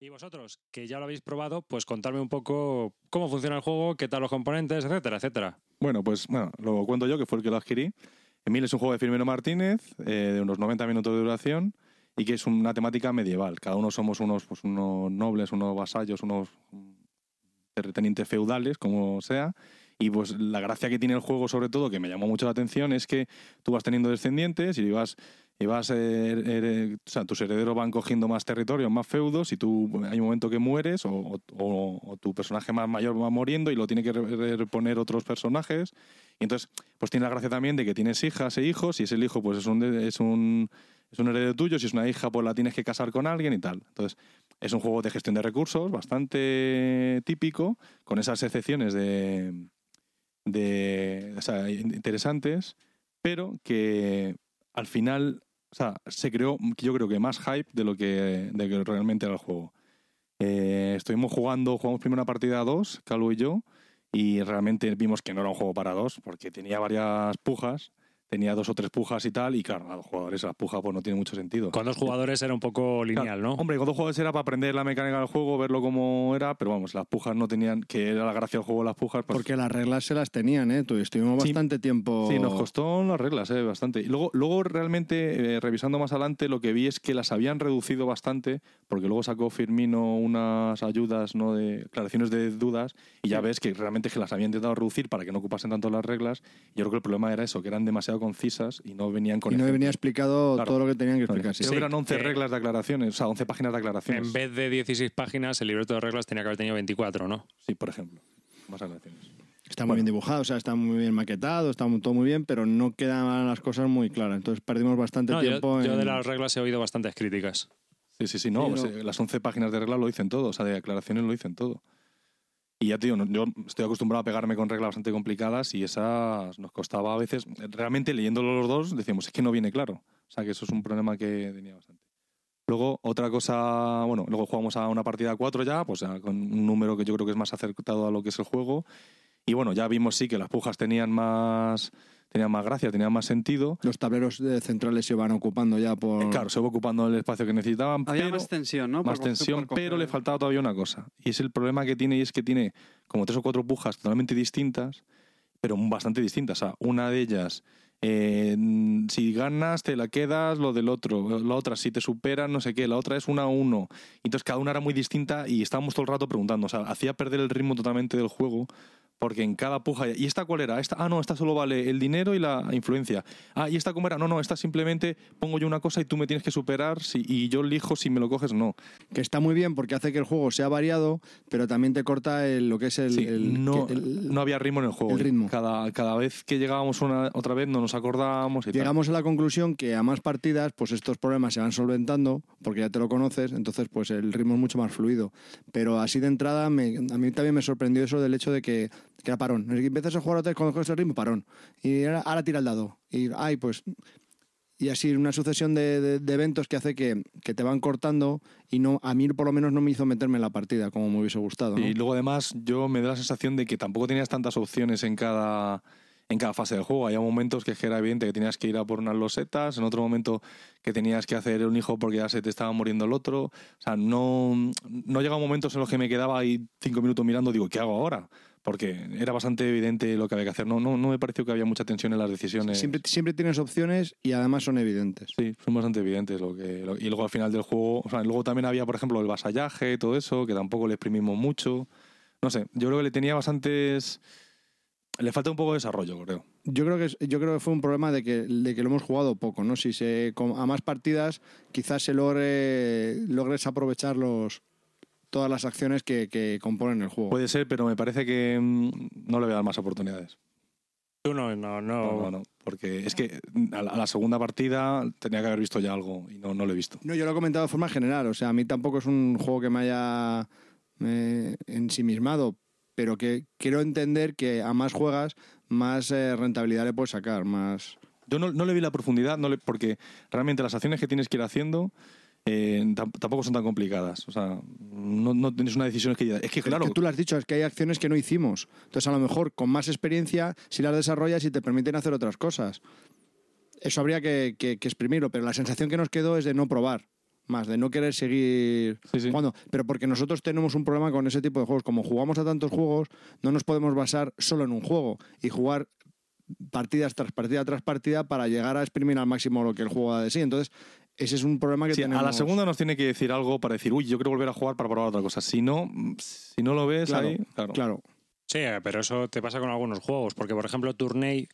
Y vosotros, que ya lo habéis probado, pues contadme un poco cómo funciona el juego, qué tal los componentes, etcétera, etcétera. Bueno, pues bueno, lo cuento yo, que fue el que lo adquirí. Emil es un juego de Firmino Martínez, eh, de unos 90 minutos de duración, y que es una temática medieval. Cada uno somos unos, pues, unos nobles, unos vasallos, unos terratenientes feudales, como sea. Y pues la gracia que tiene el juego, sobre todo, que me llamó mucho la atención, es que tú vas teniendo descendientes y vas, y vas her- o sea, tus herederos van cogiendo más territorios, más feudos, y tú hay un momento que mueres, o, o- tu personaje más mayor va muriendo y lo tiene que re- re- reponer otros personajes. Y entonces, pues tiene la gracia también de que tienes hijas e hijos, y ese hijo, pues es un, es un, es un heredero tuyo, si es una hija, pues la tienes que casar con alguien y tal. Entonces, es un juego de gestión de recursos bastante típico, con esas excepciones de, de o sea, interesantes, pero que al final, o sea, se creó, yo creo que más hype de lo que, de que realmente era el juego. Eh, estuvimos jugando, jugamos primero una partida a dos, Calvo y yo, y realmente vimos que no era un juego para dos, porque tenía varias pujas, tenía dos o tres pujas y tal, y claro, a los jugadores la puja pues no tiene mucho sentido. Con dos jugadores era un poco lineal, ¿no? Hombre, con dos jugadores era para aprender la mecánica del juego, verlo como era, pero vamos, las pujas no tenían, que era la gracia del juego las pujas, pues Porque las reglas se las tenían, ¿eh? Estuvimos Sí. bastante tiempo... Sí, nos costó las reglas, eh, bastante. Y luego, luego realmente, eh, revisando más adelante, lo que vi es que las habían reducido bastante, porque luego sacó Firmino unas ayudas, ¿no? De aclaraciones de dudas, y ya ves que realmente que las habían intentado reducir para que no ocupasen tanto las reglas. Yo creo que el problema era eso, que eran demasiado concisas y no venían con Y no ejemplos. venía explicado Claro. todo lo que tenían que Vale. explicar. sí. Creo que eran 11 que- reglas de aclaraciones, o sea, 11 páginas de aclaraciones. En vez de 16 páginas, el libreto de reglas tenía que haber tenido 24, ¿no? Sí, por ejemplo. Más aclaraciones. Está muy bien dibujado, o sea, está muy bien maquetado, está todo muy bien, pero no quedan las cosas muy claras. Entonces perdimos bastante No, yo, tiempo yo en... de las reglas he oído bastantes críticas. Sí, sí, sí, no, Sí, no. las 11 páginas de reglas lo dicen todo, o sea, de aclaraciones lo dicen todo. Y ya te digo, yo estoy acostumbrado a pegarme con reglas bastante complicadas y esas nos costaba a veces, realmente leyéndolo los dos, decíamos, es que no viene claro. O sea, que eso es un problema que tenía bastante. Luego, otra cosa, bueno, luego jugamos a una partida a cuatro ya, pues con un número que yo creo que es más acertado a lo que es el juego. Y bueno, ya vimos sí que las pujas tenían más, tenían más gracia, tenían más sentido. Los tableros centrales se van ocupando ya por... Eh, Claro, se va ocupando el espacio que necesitaban. Había pero- más tensión, ¿no? más Por tensión, por pero le faltaba todavía una cosa. Y es el problema que tiene, y es que tiene como tres o cuatro pujas totalmente distintas, pero bastante distintas. O sea, una de ellas, eh, si ganas, te la quedas, lo del otro. La otra, si te superan, no sé qué. La otra es una a uno. Entonces, cada una era muy distinta y estábamos todo el rato preguntando. O sea, hacía perder el ritmo totalmente del juego. Porque en cada puja. ¿Y esta cuál era? Esta, ah, no, esta solo vale el dinero y la influencia. Ah, ¿y esta cómo era? No, no, esta simplemente pongo yo una cosa y tú me tienes que superar si, y yo elijo si me lo coges o no. Que está muy bien porque hace que el juego sea variado, pero también te corta el- lo que es el... Sí, el- no, que- el- no había ritmo en el juego. el ritmo. Cada, cada vez que llegábamos una, otra vez no nos acordábamos y tal. Llegamos a la conclusión que a más partidas, pues estos problemas se van solventando, porque ya te lo conoces, entonces pues el ritmo es mucho más fluido. Pero así de entrada, me- a mí también me sorprendió eso del hecho de que, que era parón. Empiezas a jugar otra vez cuando coges el ritmo, parón. Y ahora, ahora tira el dado. Y, ay, pues... Y así una sucesión de, de- de eventos que hace que, que te van cortando y no a mí por lo menos no me hizo meterme en la partida como me hubiese gustado. ¿no? Y luego además yo me da la sensación de que tampoco tenías tantas opciones en cada en cada fase del juego. Había momentos que era evidente que tenías que ir a por unas losetas, en otro momento que tenías que hacer un hijo porque ya se te estaba muriendo el otro. O sea, no, no llegaba momentos en los que me quedaba ahí cinco minutos mirando, digo, ¿qué hago ahora? Porque era bastante evidente lo que había que hacer. No, no, no me pareció que había mucha tensión en las decisiones. Siempre, siempre tienes opciones y además son evidentes. Sí, son bastante evidentes. Lo que, lo- y luego al final del juego, o sea, luego también había, por ejemplo, el vasallaje, todo eso, que tampoco le exprimimos mucho. No sé, yo creo que le tenía bastantes... Le falta un poco de desarrollo, creo. Yo creo que yo creo que fue un problema de que, de que lo hemos jugado poco, ¿no? Si se a más partidas quizás se logre logres aprovechar los todas las acciones que, que componen el juego. Puede ser, pero me parece que mm, no le voy a dar más oportunidades. Tú no, no, no. No, no, no, porque es que a la, a la segunda partida tenía que haber visto ya algo y no, no lo he visto. No, yo lo he comentado de forma general, o sea, a mí tampoco es un juego que me haya eh, ensimismado, pero que quiero entender que a más juegas, más eh, rentabilidad le puedes sacar, más... Yo no, no le vi la profundidad, no le- porque realmente las acciones que tienes que ir haciendo eh, tam- tampoco son tan complicadas. O sea, no, no tienes una decisión que Es que, claro, Es que tú lo has dicho, es que hay acciones que no hicimos. Entonces, a lo mejor con más experiencia, si las desarrollas y te permiten hacer otras cosas. Eso habría que, que- que exprimirlo, pero la sensación que nos quedó es de no probar más, de no querer seguir Sí, sí. jugando. Pero porque nosotros tenemos un problema con ese tipo de juegos. Como jugamos a tantos juegos, no nos podemos basar solo en un juego y jugar partidas tras partida tras partida para llegar a exprimir al máximo lo que el juego da de sí. Entonces, ese es un problema que Sí, tenemos. a la segunda nos tiene que decir algo para decir, uy, yo quiero volver a jugar para probar otra cosa. Si no, si no lo ves Claro, ahí, claro. Claro. Sí, pero eso te pasa con algunos juegos, porque por ejemplo Tourney,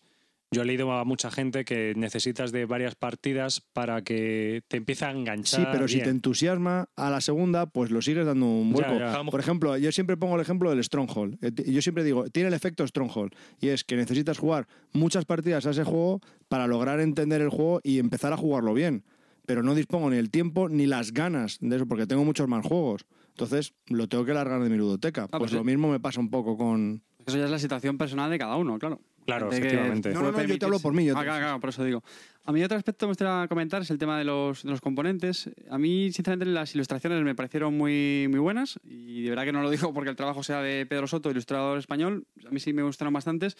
yo he leído a mucha gente que necesitas de varias partidas para que te empiece a enganchar. Sí, pero si te entusiasma a la segunda, pues lo sigues dando un vuelco. ya. Por ejemplo, yo siempre pongo el ejemplo del Stronghold. Eh, Yo siempre digo, tiene el efecto Stronghold. Y es que necesitas jugar muchas partidas a ese juego para lograr entender el juego y empezar a jugarlo bien. Pero no dispongo ni el tiempo ni las ganas de eso, porque tengo muchos más juegos. Entonces, lo tengo que largar de mi ludoteca. pues pues lo mismo me pasa un poco con... Eso ya es la situación personal de cada uno, claro. Claro, que efectivamente. No, no, no, yo te hablo por mí, yo te- Ah, claro, claro, por eso digo. A mí otro aspecto que me gustaría comentar es el tema de los, de los componentes. A mí, sinceramente, las ilustraciones me parecieron muy, muy buenas y de verdad que no lo digo porque el trabajo sea de Pedro Soto, ilustrador español. A mí sí me gustaron bastantes.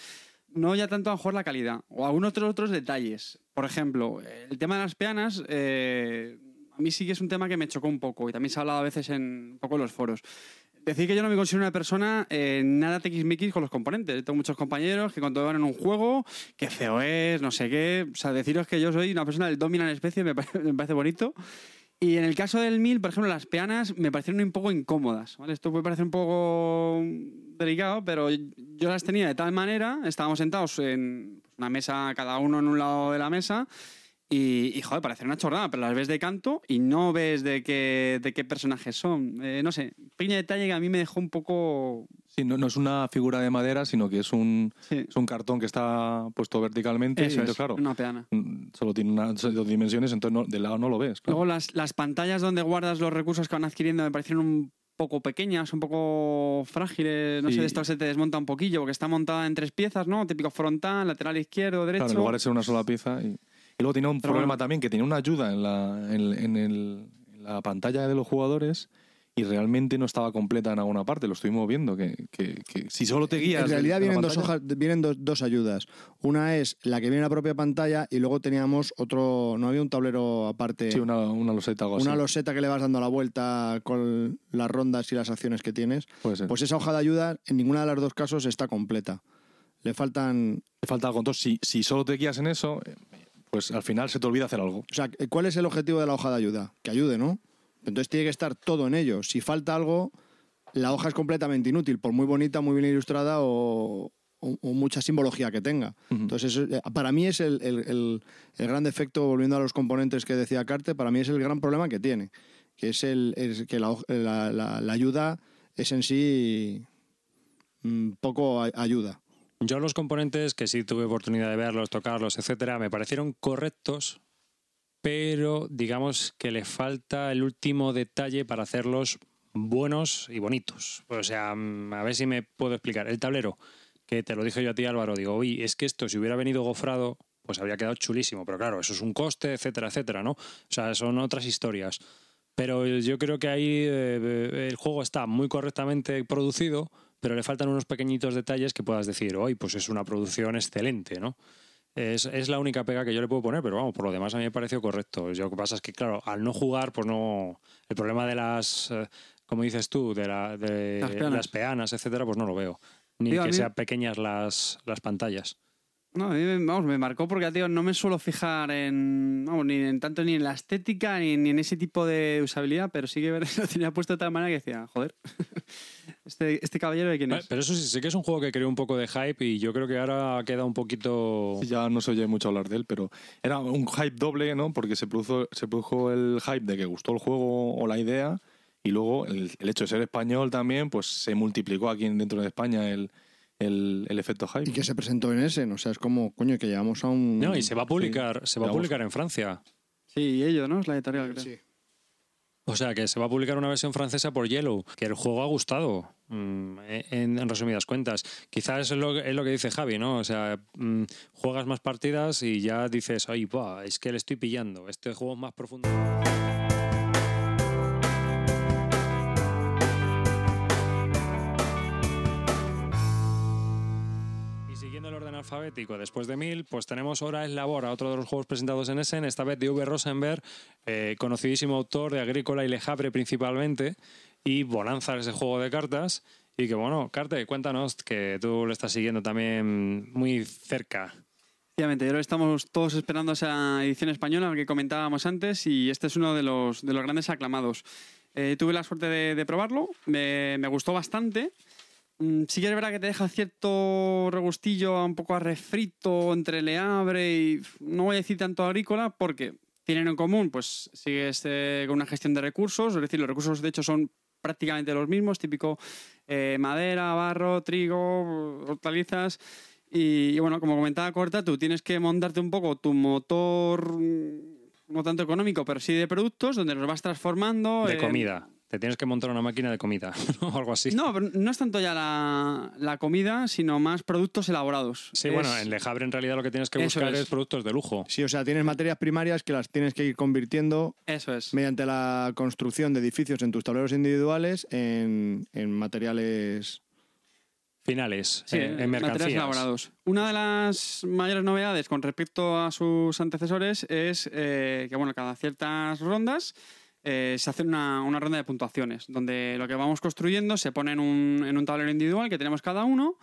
No ya tanto a lo mejor la calidad o algunos otros, otros detalles. Por ejemplo, el tema de las peanas, eh, a mí sí que es un tema que me chocó un poco y también se ha hablado a veces en un poco los foros. Decir que yo no me considero una persona eh, nada tiquismiquis con los componentes. Tengo muchos compañeros que cuando van en un juego, que feo es, no sé qué. O sea, deciros que yo soy una persona del dominan especie me parece, me parece bonito. Y en el caso del 1000, por ejemplo, las peanas me parecieron un poco incómodas. Esto puede parecer un poco delicado, pero yo las tenía de tal manera, estábamos sentados en una mesa, cada uno en un lado de la mesa, y, y, joder, parece una chorrada, pero las ves de canto y no ves de qué, de qué personajes son. Eh, no sé, pequeño detalle que a mí me dejó un poco... Sí, no, no es una figura de madera, sino que es un, Sí. es un cartón que está puesto verticalmente. y Eso entonces, es, claro, una peana. mm, solo tiene unas dos dimensiones, entonces no- de lado no lo ves. claro. Luego las, las pantallas donde guardas los recursos que van adquiriendo me parecieron un poco pequeñas, un poco frágiles, no Sí. sé, de esto se te desmonta un poquillo, porque está montada en tres piezas, ¿no? Típico frontal, lateral izquierdo, derecho. Claro, en lugar de ser una sola pieza. Y, y luego tenía un Pero problema bueno. también, que tenía una ayuda en la, en, en el- en la pantalla de los jugadores y realmente no estaba completa en alguna parte. Lo estuvimos viendo, que, que- que si solo te guías... En realidad vienen, dos, hojas, vienen dos, dos ayudas. Una es la que viene en la propia pantalla y luego teníamos otro, no había un tablero aparte, Sí, una, una loseta algo una así. loseta que le vas dando la vuelta con las rondas y las acciones que tienes. Pues esa hoja de ayuda en ninguna de las dos casos está completa. Le faltan... Te falta algo. Entonces, si, si solo te guías en eso, eh, pues al final se te olvida hacer algo. O sea, ¿cuál es el objetivo de la hoja de ayuda? Que ayude, ¿no? Entonces tiene que estar todo en ello. Si falta algo, la hoja es completamente inútil, por muy bonita, muy bien ilustrada o, o- o mucha simbología que tenga. Ujú. Entonces, eso, eh, para mí es el, el- el- el gran defecto, volviendo a los componentes que decía Carte, para mí es el gran problema que tiene, que es, el, es que la, la- la- la ayuda es en sí mm, poco a- ayuda. Yo los componentes, que sí tuve oportunidad de verlos, tocarlos, etcétera, me parecieron correctos, pero digamos que le falta el último detalle para hacerlos buenos y bonitos. O sea, mm, a ver si me puedo explicar. El tablero, que te lo dije yo a ti, Álvaro, digo, oye, es que esto si hubiera venido gofrado, pues habría quedado chulísimo, pero claro, eso es un coste, etcétera, etcétera, ¿no? O sea, son otras historias. Pero yo creo que ahí eh, el juego está muy correctamente producido, pero le faltan unos pequeñitos detalles que puedas decir, hoy pues es una producción excelente, ¿no? Es, es la única pega que yo le puedo poner, pero vamos, por lo demás a mí me pareció correcto. Yo, lo que pasa es que, claro, al no jugar, pues no. El problema de las. eh, como dices tú, de, la, de Las peanas. las peanas, etcétera, pues no lo veo. Ni que sean pequeñas las, las pantallas. No, a mí me- vamos, me marcó porque, tío, no me suelo fijar en, vamos, ni en tanto ni en la estética ni, ni en ese tipo de usabilidad, pero sí que lo tenía puesto de tal manera que decía, joder, este, este caballero de quién es. Pero eso sí, sí que es un juego que creó un poco de hype y yo creo que ahora queda un poquito... Sí, ya no se oye mucho hablar de él, pero era un hype doble, ¿no? Porque se produjo, se produjo el hype de que gustó el juego o la idea, y luego el, el hecho de ser español también, pues se multiplicó aquí dentro de España el, el, el efecto hype. Y que se presentó en Essen, o sea, es como, coño, que llegamos a un... No, y se va a publicar, se va a publicar en Francia. Sí, y ello, ¿no? Es la editorial, creo. Sí. O sea, que se va a publicar una versión francesa por Yellow, que el juego ha gustado, mm, en, en resumidas cuentas. Quizás es lo, que- es lo que dice Javi, ¿no? O sea, mm, juegas más partidas y ya dices, ay, buah, es que le estoy pillando, este juego es más profundo. Alfabético, después de mil, pues tenemos Hora es Labor, a otro de los juegos presentados en Essen, esta vez de V. Rosenberg, eh, conocidísimo autor de Agrícola y Lejabre principalmente, y Bonanza, ese juego de cartas. Y que bueno, Carte, cuéntanos que tú lo estás siguiendo también muy cerca. Efectivamente, ahora estamos todos esperando esa edición española que comentábamos antes y este es uno de los, de los grandes aclamados. Eh, tuve la suerte de, de probarlo, me, me gustó bastante. Mm, Sí que es verdad que te deja cierto regustillo un poco a refrito entre leabre y no voy a decir tanto agrícola porque tienen en común, pues sigues eh, con una gestión de recursos, es decir, los recursos de hecho son prácticamente los mismos, típico eh, madera, barro, trigo, hortalizas. Y, y bueno, como comentaba Corta, tú tienes que montarte un poco tu motor, mm, no tanto económico, pero sí de productos, donde los vas transformando. De en- comida. Te tienes que montar una máquina de comida o algo así. No, pero no es tanto ya la, la comida, sino más productos elaborados. Sí, Es- bueno, en Lejabre en realidad lo que tienes que Eso buscar es. es. productos de lujo. Sí, o sea, tienes materias primarias que las tienes que ir convirtiendo Eso es. mediante la construcción de edificios en tus tableros individuales en, en materiales. Finales, Sí, eh, en materiales mercancías. elaborados. Una de las mayores novedades con respecto a sus antecesores es eh, que, bueno, cada ciertas rondas eh, se hace una, una ronda de puntuaciones, donde lo que vamos construyendo se pone en un, en un tablero individual que tenemos cada uno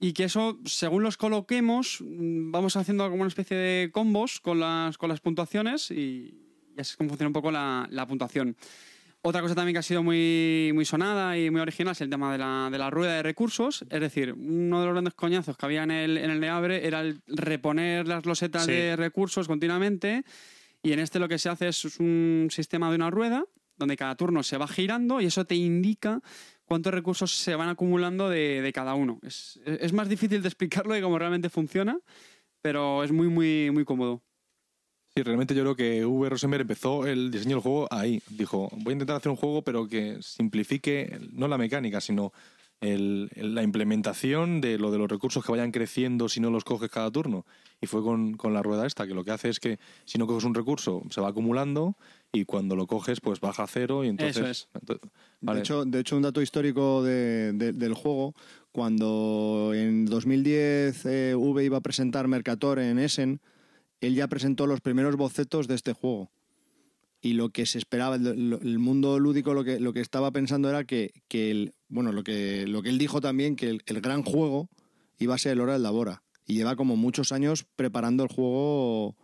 y que eso, según los coloquemos, mm, vamos haciendo como una especie de combos con las, con las puntuaciones y, y así es como funciona un poco la, la puntuación. Otra cosa también que ha sido muy, muy sonada y muy original es el tema de la, de la rueda de recursos. Es decir, uno de los grandes coñazos que había en el, en el Leabre era el reponer las losetas Sí. de recursos continuamente. Y en este lo que se hace es un sistema de una rueda donde cada turno se va girando y eso te indica cuántos recursos se van acumulando de, cada uno. Es, es más difícil de explicarlo de cómo realmente funciona, pero es muy, muy, muy cómodo. Sí, realmente yo creo que V. Rosenberg empezó el diseño del juego ahí. Dijo, voy a intentar hacer un juego pero que simplifique no la mecánica, sino el- el- la implementación de lo de los recursos que vayan creciendo si no los coges cada turno. Y fue con, con la rueda esta, que lo que hace es que si no coges un recurso se va acumulando y cuando lo coges pues baja a cero y entonces... Eso es. ento- De, vale. hecho, de hecho, un dato histórico de- de- del juego, cuando en 2010 eh, V iba a presentar Mercator en Essen, él ya presentó los primeros bocetos de este juego. Y lo que se esperaba, el, mundo lúdico lo que, lo que estaba pensando era que, que el, bueno, lo que, lo que él dijo también, que el, el gran juego iba a ser el Hora del Labora. Y lleva como muchos años preparando el juego.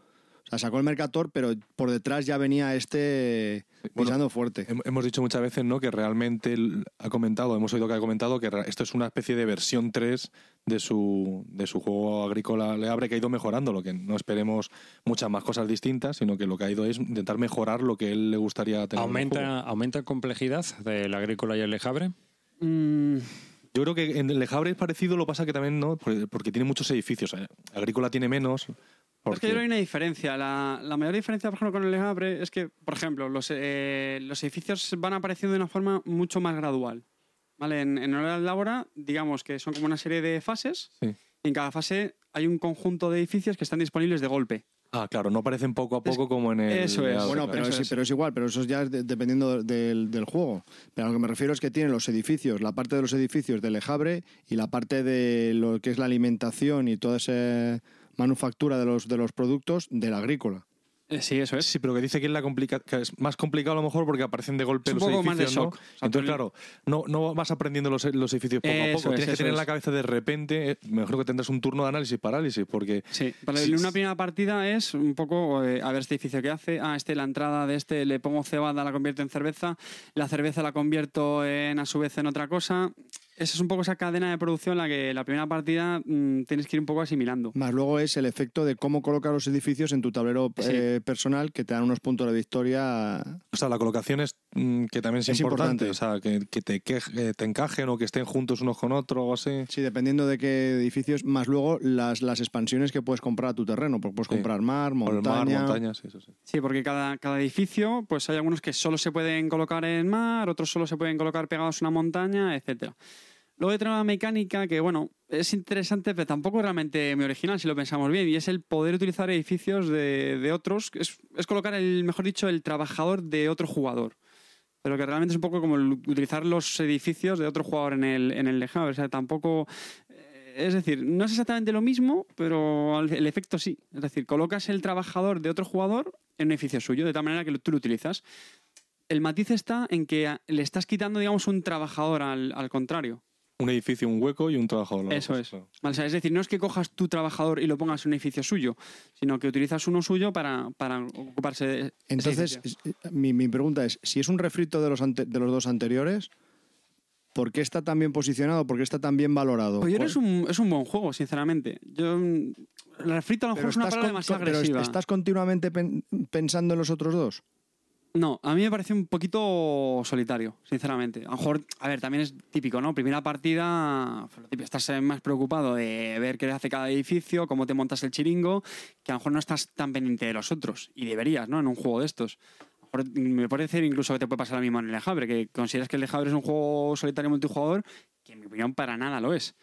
Sea, sacó el Mercator, pero por detrás ya venía este Bueno, pisando fuerte. Hem- Hemos dicho muchas veces ¿no? que realmente ha comentado, hemos oído que ha comentado que esto es una especie de versión 3 de su, de su juego agrícola Le Abre que ha ido mejorando, lo que no esperemos muchas más cosas distintas, sino que lo que ha ido es intentar mejorar lo que él le gustaría tener. en el juego. ¿Aumenta, ¿Aumenta complejidad del agrícola y el Lejabre? Mm, Yo creo que en Lejabre es parecido, lo pasa que también no, porque, porque tiene muchos edificios. Agrícola tiene menos. Es que porque- yo creo que hay una diferencia. La, la mayor diferencia, por ejemplo, con el Legabre es que, por ejemplo, los, eh, los edificios van apareciendo de una forma mucho más gradual. ¿Vale? En, en Hora Labora, digamos que son como una serie de fases. Sí. Y en cada fase hay un conjunto de edificios que están disponibles de golpe. Ah, claro, no aparecen poco a poco como en el. eso es. Bueno, pero Eso es, es. pero es igual, pero eso ya es de- dependiendo del, del juego. Pero a lo que me refiero es que tiene los edificios, la parte de los edificios de Lejabre y la parte de lo que es la alimentación y toda esa manufactura de los, de los productos del agrícola. Eh, sí, eso es. Sí, pero que dice que es, la complica que es más complicado a lo mejor porque aparecen de golpe Es los poco más de edificios, ¿no? Entonces, claro, no, no vas aprendiendo los, los edificios poco a poco. es, Tienes que tener en la cabeza de repente, eh, mejor que tendrás un turno de análisis parálisis, porque Sí, para Sí, una primera partida es un poco eh, a ver este edificio que hace. Ah, este la entrada de este le pongo cebada, la convierto en cerveza. La cerveza la convierto en a su vez en otra cosa. Esa es un poco esa cadena de producción la que la primera partida mm, tienes que ir un poco asimilando. Más luego es el efecto de cómo colocas los edificios en tu tablero Sí. eh, personal que te dan unos puntos de victoria. o sea, la colocación es mm, que también es, Es importante, importante. o sea, que, que te, eh, encajen o que estén juntos unos con otros o así. Sí, dependiendo de qué edificios, más luego las, las expansiones que puedes comprar a tu terreno, porque puedes Sí. comprar mar, Por el mar, montaña. montañas, sí, eso sí. Sí, porque cada, cada edificio, pues hay algunos que solo se pueden colocar en mar, otros solo se pueden colocar pegados a una montaña, etcétera. Luego hay otra mecánica que, bueno, es interesante, pero tampoco realmente muy original si lo pensamos bien, y es el poder utilizar edificios de, de otros. Es, es colocar, el, mejor dicho, el trabajador de otro jugador. Pero que realmente es un poco como utilizar los edificios de otro jugador en el, en el lejano. O sea, tampoco. eh, Es decir, no es exactamente lo mismo, pero el efecto sí. Es decir, colocas el trabajador de otro jugador en un edificio suyo, de tal manera que tú lo utilizas. El matiz está en que le estás quitando, digamos, un trabajador al, al contrario. Un edificio, un hueco y un trabajador. Eso es. claro. Vale, o sea, es decir, no es que cojas tu trabajador y lo pongas en un edificio suyo, sino que utilizas uno suyo para, para ocuparse de ese Entonces, edificio. mi, mi pregunta es, si es un refrito de los, ante- de los dos anteriores, ¿por qué está tan bien posicionado? ¿Por qué está tan bien valorado? Pues yo creo que ¿Cuál- es un, es un buen juego, sinceramente. Yo. El refrito a lo mejor es una estás palabra con- demasiado pero agresiva. ¿Estás continuamente pen- pensando en los otros dos? No, a mí me parece un poquito solitario, sinceramente. A lo mejor, a ver, también es típico, ¿no? Primera partida, estás más preocupado de ver qué hace cada edificio, cómo te montas el chiringo, que a lo mejor no estás tan pendiente de los otros. Y deberías, ¿no? En un juego de estos. A lo mejor me puede decir incluso que te puede pasar lo mismo en el Lejabre, que consideras que el Lejabre es un juego solitario multijugador, que en mi opinión para nada lo es.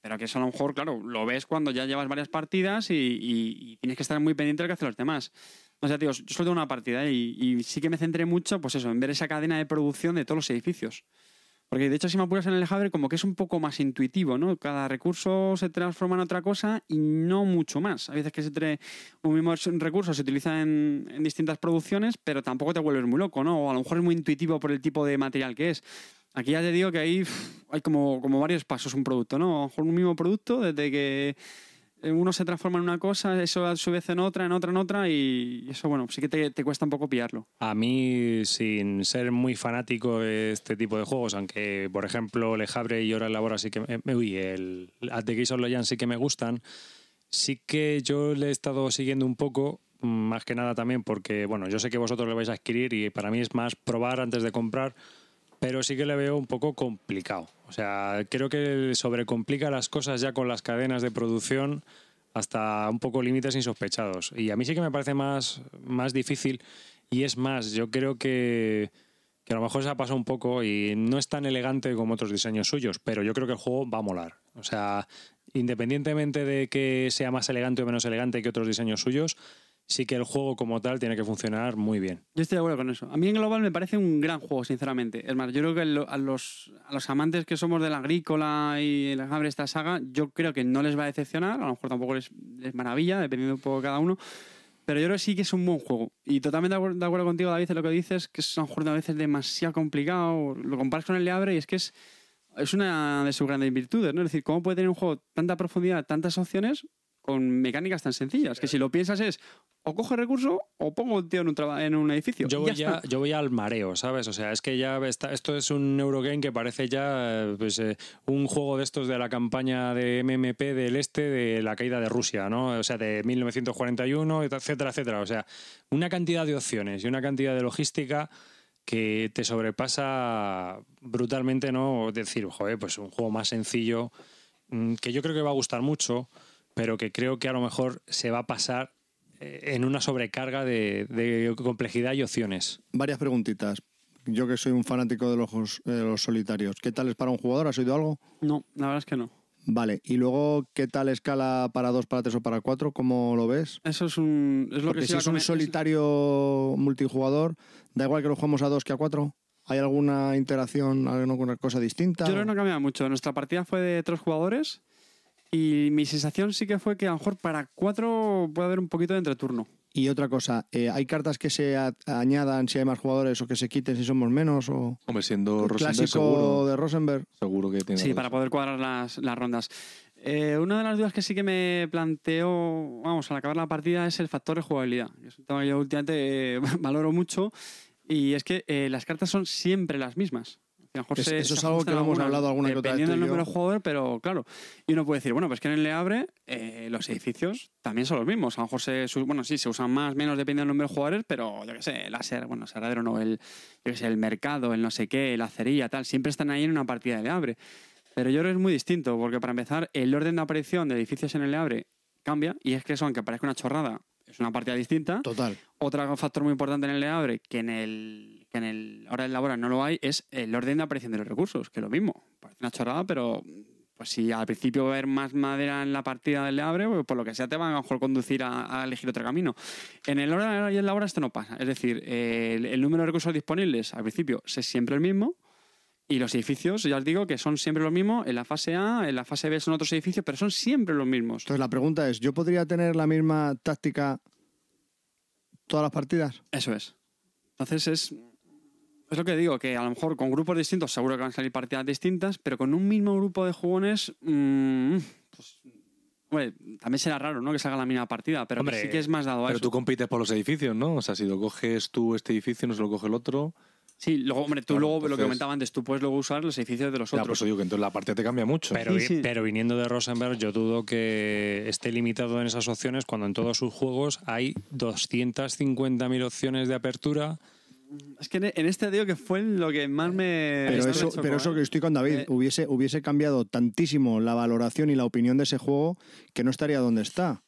Pero que eso a lo mejor, claro, lo ves cuando ya llevas varias partidas y tienes que estar muy pendiente de lo que hacen los demás. O sea, tío, yo solo tengo una partida y, y sí que me centré mucho, pues eso, en ver esa cadena de producción de todos los edificios. Porque de hecho, si me apuras en el Lejabre, como que es un poco más intuitivo, ¿no? Cada recurso se transforma en otra cosa y no mucho más. A veces que se un mismo recurso se utiliza en, en distintas producciones, pero tampoco te vuelves muy loco, ¿no? O a lo mejor es muy intuitivo por el tipo de material que es. Aquí ya te digo que uf, hay como, como varios pasos un producto, ¿no? A lo mejor un mismo producto, desde que uno se transforma en una cosa, eso a su vez en otra, en otra, en otra, y eso, bueno, sí que te, te cuesta un poco pillarlo. A mí, sin ser muy fanático de este tipo de juegos, aunque, por ejemplo, Le Havre y Hora Labora sí que me, uy, el At the Gates of Legends sí que me gustan, sí que yo le he estado siguiendo un poco, más que nada también porque, bueno, yo sé que vosotros lo vais a adquirir y para mí es más probar antes de comprar, pero sí que le veo un poco complicado. O sea, creo que sobrecomplica las cosas ya con las cadenas de producción hasta un poco límites insospechados. Y a mí sí que me parece más, más difícil y es más, yo creo que, que a lo mejor se ha pasado un poco y no es tan elegante como otros diseños suyos, pero yo creo que el juego va a molar. O sea, independientemente de que sea más elegante o menos elegante que otros diseños suyos, sí que el juego como tal tiene que funcionar muy bien. Yo estoy de acuerdo con eso. A mí en global me parece un gran juego, sinceramente. Es más, yo creo que a los, a los amantes que somos del agrícola y el de esta saga, yo creo que no les va a decepcionar. A lo mejor tampoco les, les maravilla, dependiendo un poco de cada uno. Pero yo creo que sí que es un buen juego. Y totalmente de acuerdo, de acuerdo contigo, David, en lo que dices, que es lo mejor a veces demasiado complicado. Lo comparas con el Leabre y es que es, es una de sus grandes virtudes, ¿no? Es decir, ¿cómo puede tener un juego tanta profundidad, tantas opciones con mecánicas tan sencillas? Que si lo piensas es o cojo el recurso o pongo un tío en un, en un edificio. Yo voy, ya yo voy al mareo, ¿sabes? O sea, es que ya está, esto es un Eurogame que parece ya eh, pues, eh, un juego de estos de la campaña de MMP del este de la caída de Rusia, ¿no? O sea, de 1941, etcétera, etcétera. O sea, una cantidad de opciones y una cantidad de logística que te sobrepasa brutalmente, ¿no? Decir, joder, pues un juego más sencillo, mm, que yo creo que va a gustar mucho, pero que creo que a lo mejor se va a pasar eh, en una sobrecarga de, de complejidad y opciones. Varias preguntitas. Yo que soy un fanático de los, juegos- de los solitarios. ¿Qué tal es para un jugador? ¿Has oído algo? No, la verdad es que no. Vale. Y luego, ¿qué tal escala para dos, para tres o para cuatro? ¿Cómo lo ves? Eso es un. Es lo Porque que si es un solitario multijugador, da igual que lo juguemos a dos que a cuatro. ¿Hay alguna interacción, alguna cosa distinta? Yo creo que no cambia mucho. Nuestra partida fue de tres jugadores y mi sensación sí que fue que a lo mejor para cuatro puede haber un poquito de entreturno. Y otra cosa, eh, ¿hay cartas que se añadan si hay más jugadores o que se quiten si somos menos? O Hombre, siendo Rosenberg clásico seguro, de Rosenberg. seguro que tiene. Sí, para poder cuadrar las, las rondas. Eh, una de las dudas que sí que me planteo, vamos, al acabar la partida es el factor de jugabilidad. Es un tema que yo últimamente eh, valoro mucho y es que eh, las cartas son siempre las mismas. A lo mejor Es- se- eso se es algo que hemos hablado alguna que otra vez Dependiendo del número de jugador, pero claro. Y uno puede decir, bueno, pues que en el Le Abre eh, los edificios también son los mismos. A lo mejor se, bueno, sí, se usan más, menos, dependiendo del número de jugadores, pero yo qué sé, el láser, bueno, no, el, yo qué sé, el mercado, el no sé qué, la acería, tal, siempre están ahí en una partida de Le Abre. Pero yo creo que es muy distinto, porque para empezar, el orden de aparición de edificios en el Le Abre cambia, y es que eso, aunque parezca una chorrada, es una partida distinta. Total. Otro factor muy importante en el Le Abre, que en el, que en el Hora del Labora no lo hay, es el orden de aparición de los recursos, que es lo mismo. Parece una chorrada, pero pues si al principio va a haber más madera en la partida del Abre, pues por lo que sea te va a mejor conducir a, a elegir otro camino. En el Hora y el Labora esto no pasa. Es decir, eh, el, el número de recursos disponibles al principio es siempre el mismo, y los edificios, ya os digo que son siempre los mismos. En la fase A, en la fase B son otros edificios, pero son siempre los mismos. Entonces la pregunta es, ¿yo podría tener la misma táctica todas las partidas? Eso es. Entonces es, es lo que digo, que a lo mejor con grupos distintos seguro que van a salir partidas distintas, pero con un mismo grupo de jugones, mm, pues, hombre, también será raro, ¿no? Que salga la misma partida, pero que Hombre, sí que es más dado a Pero eso. tú compites por los edificios, ¿no? O sea, si lo coges tú este edificio, no se lo coge el otro. Sí, luego, hombre, tú Claro, luego, lo que entonces- comentaba antes, tú puedes luego usar los edificios de los Ya, por otros. eso digo que entonces la partida te cambia mucho. Pero, Sí, sí. pero viniendo de Rosenberg, yo dudo que esté limitado en esas opciones cuando en todos sus juegos hay 250.000 opciones de apertura. Es que en- este digo que fue lo que más me... Pero me eso, chocó, pero eso ¿eh? que estoy con David, Eh, hubiese, hubiese cambiado tantísimo la valoración y la opinión de ese juego que no estaría donde está.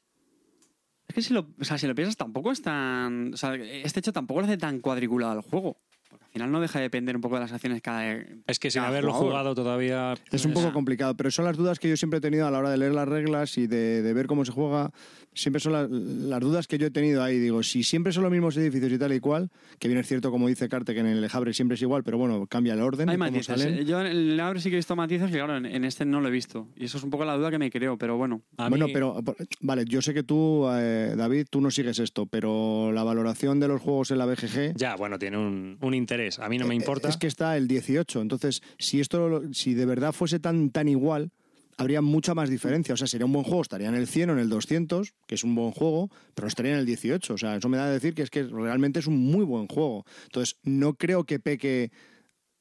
Es que si lo, o sea, si lo piensas, tampoco es tan. O sea, este hecho tampoco lo hace tan cuadriculado al juego. Porque al final no deja de depender un poco de las acciones cada. Es que sin cada haberlo jugador. jugado todavía. Es un poco complicado, pero son las dudas que yo siempre he tenido a la hora de leer las reglas y de, de ver cómo se juega. Siempre son la- las dudas que yo he tenido ahí. Digo, si siempre son los mismos edificios y tal y cual, que bien es cierto, como dice Carte, que en el Lejabre siempre es igual, pero bueno, cambia el orden. Hay matices. salen. eh, Yo en el Abre sí que he visto matices que, claro, en, en este no lo he visto. Y eso es un poco la duda que me creo, pero bueno. A bueno, mí- pero vale, yo sé que tú, eh, David, tú no sigues esto, pero la valoración de los juegos en la BGG Ya, bueno, tiene un, un interés. A mí no me eh, importa. es que está el 18. Entonces, si esto, lo- si de verdad fuese tan, tan igual, habría mucha más diferencia. O sea, sería un buen juego, estaría en el 100 o en el 200, que es un buen juego, pero no estaría en el 18. O sea, eso me da a decir que es que realmente es un muy buen juego. Entonces, no creo que peque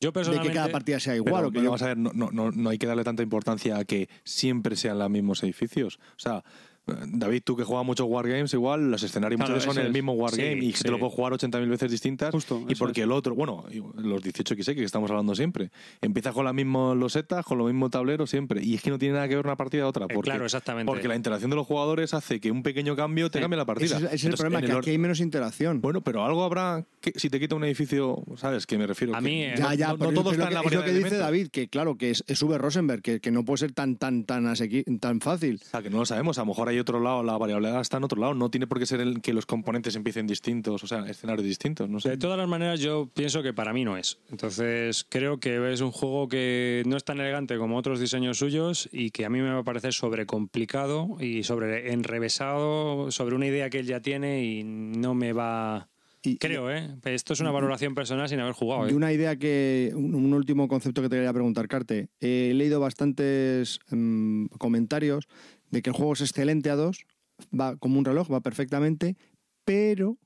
Yo de que personalmente. cada partida sea Pero, igual. o que pero yo- vamos a ver, no, no, no, no hay que darle tanta importancia a que siempre sean los mismos edificios. O sea, David, tú que juegas muchos wargames, igual los escenarios Claro, muchas veces son el mismo wargame Sí, y que sí. te lo puedes jugar 80.000 veces distintas. Justo, y porque es. el otro, bueno, los 18x que estamos hablando siempre, empieza con las mismas losetas, con lo mismo tablero siempre. Y es que no tiene nada que ver una partida a otra. Eh, Porque, claro, exactamente. porque la interacción de los jugadores hace que un pequeño cambio te cambie la partida. ese es, ese el problema, en que aquí hay menos interacción. Bueno, pero algo habrá que si te quita un edificio, ¿sabes? Que me refiero. A que mí, eh, Ya, ya, no, no todo está en la es lo que dice. David, que claro, que es, Uwe Rosenberg, que, que no puede ser tan tan tan tan fácil. O sea, que no lo sabemos. A lo mejor hay otro lado, la variabilidad está en otro lado. No tiene por qué ser el que los componentes empiecen distintos, o sea, escenarios distintos. No sé. De todas las maneras, yo pienso que para mí no es. Entonces, creo que es un juego que no es tan elegante como otros diseños suyos y que a mí me va a parecer sobrecomplicado y sobre enrevesado sobre una idea que él ya tiene y no me va. Y, Creo, ¿eh? Esto es una valoración personal sin haber jugado. Y ¿eh? una idea que, un, un último concepto que te quería preguntar, Carte. He leído bastantes mm, comentarios de que el juego es excelente a dos, va como un reloj, va perfectamente, pero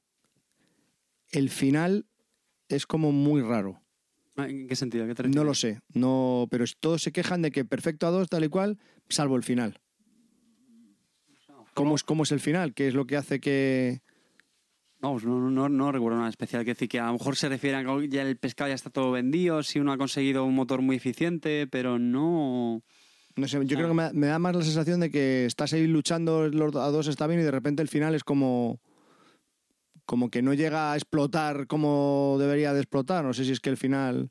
el final es como muy raro. ¿En qué sentido? ¿Qué te No lo sé, no, pero todos se quejan de que perfecto a dos, tal y cual, salvo el final. ¿Cómo es, ¿Cómo es el final? ¿Qué es lo que hace que...? Vamos, no, no, no, no recuerdo nada especial. Que decir que a lo mejor se refiere a que ya el pescado ya está todo vendido, si uno ha conseguido un motor muy eficiente, pero no. No sé, yo Ah. creo que me, me da más la sensación de que estás ahí luchando, los a dos está bien y de repente el final es como como que no llega a explotar como debería de explotar. No sé si es que el final...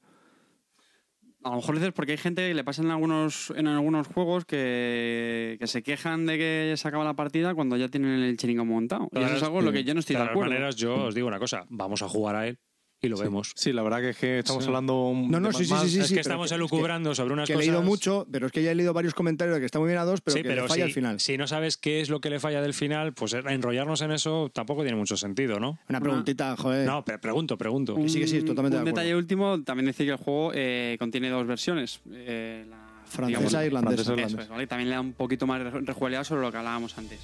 A lo mejor dices porque hay gente que le pasa en algunos, en algunos juegos que, que se quejan de que se acaba la partida cuando ya tienen el chiringo montado. Y eso es algo en lo que yo no estoy de de todas acuerdo. maneras, yo os digo una cosa: vamos a jugar a él y lo vemos. Sí, la verdad que es que estamos Sí. hablando. No, no, sí, sí, sí, sí, es que estamos que- es que- elucubrando sobre unas que he leído mucho, pero es que ya he leído varios comentarios de que está muy bien a dos, pero sí, que pero le falla si, al final. si no sabes qué es lo que le falla del final, pues enrollarnos en eso tampoco tiene mucho sentido, ¿no? Una preguntita, joder. No, pero pregunto, pregunto. Un, sí, que sí, totalmente un de acuerdo. detalle último, también decir que el juego eh, contiene dos versiones. Eh, la, Francesa e irlandesa. francesa e Eso irlandesa. es, ¿vale? Y también le da un poquito más de rejugabilidad sobre lo que hablábamos antes.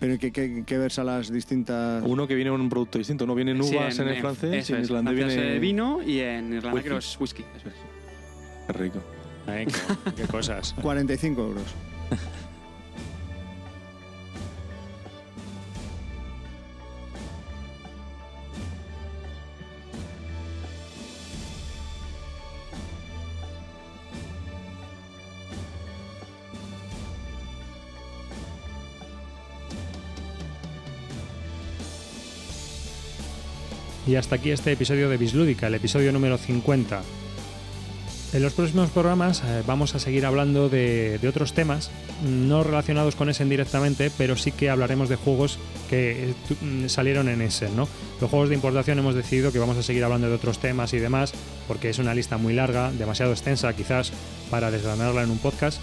Pero ¿qué, qué, qué versa las distintas...? Uno que viene en un producto distinto. Uno viene en Sí, uvas en, el francés y en francés, viene. vino y en Irlanda whisky. creo que es whisky. Eso es. Qué rico. Ay, qué, qué cosas. 45 euros. Y hasta aquí este episodio de Bislúdica, el episodio número 50. En los próximos programas eh, vamos a seguir hablando de, otros temas, no relacionados con Essen directamente, pero sí que hablaremos de juegos que eh, mm, salieron en Essen. Los juegos de importación hemos decidido que vamos a seguir hablando de otros temas y demás, porque es una lista muy larga, demasiado extensa quizás para desgranarla en un podcast.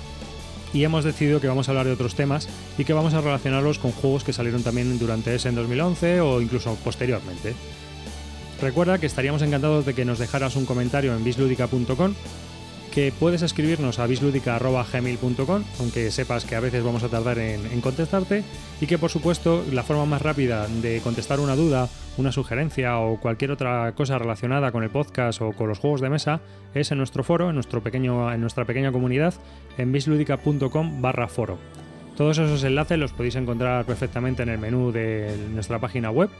Y hemos decidido que vamos a hablar de otros temas y que vamos a relacionarlos con juegos que salieron también durante Essen 2011 o incluso posteriormente. Recuerda que estaríamos encantados de que nos dejaras un comentario en bisludica.com, que puedes escribirnos a bisludica.gmail.com, aunque sepas que a veces vamos a tardar en, contestarte, y que por supuesto la forma más rápida de contestar una duda, una sugerencia o cualquier otra cosa relacionada con el podcast o con los juegos de mesa es en nuestro foro, en, nuestro pequeño, en nuestra pequeña comunidad, en bisludica.com barra foro. Todos esos enlaces los podéis encontrar perfectamente en el menú de nuestra página web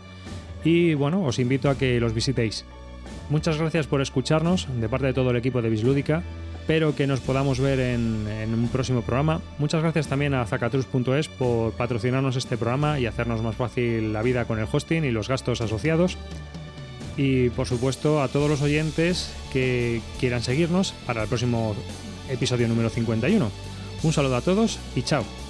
y bueno, os invito a que los visitéis. Muchas gracias por escucharnos de parte de todo el equipo de Bislúdica espero que nos podamos ver en, en un próximo programa. Muchas gracias también a zacatrus.es por patrocinarnos este programa y hacernos más fácil la vida con el hosting y los gastos asociados. Y por supuesto a todos los oyentes que quieran seguirnos para el próximo episodio número 51. Un saludo a todos y chao.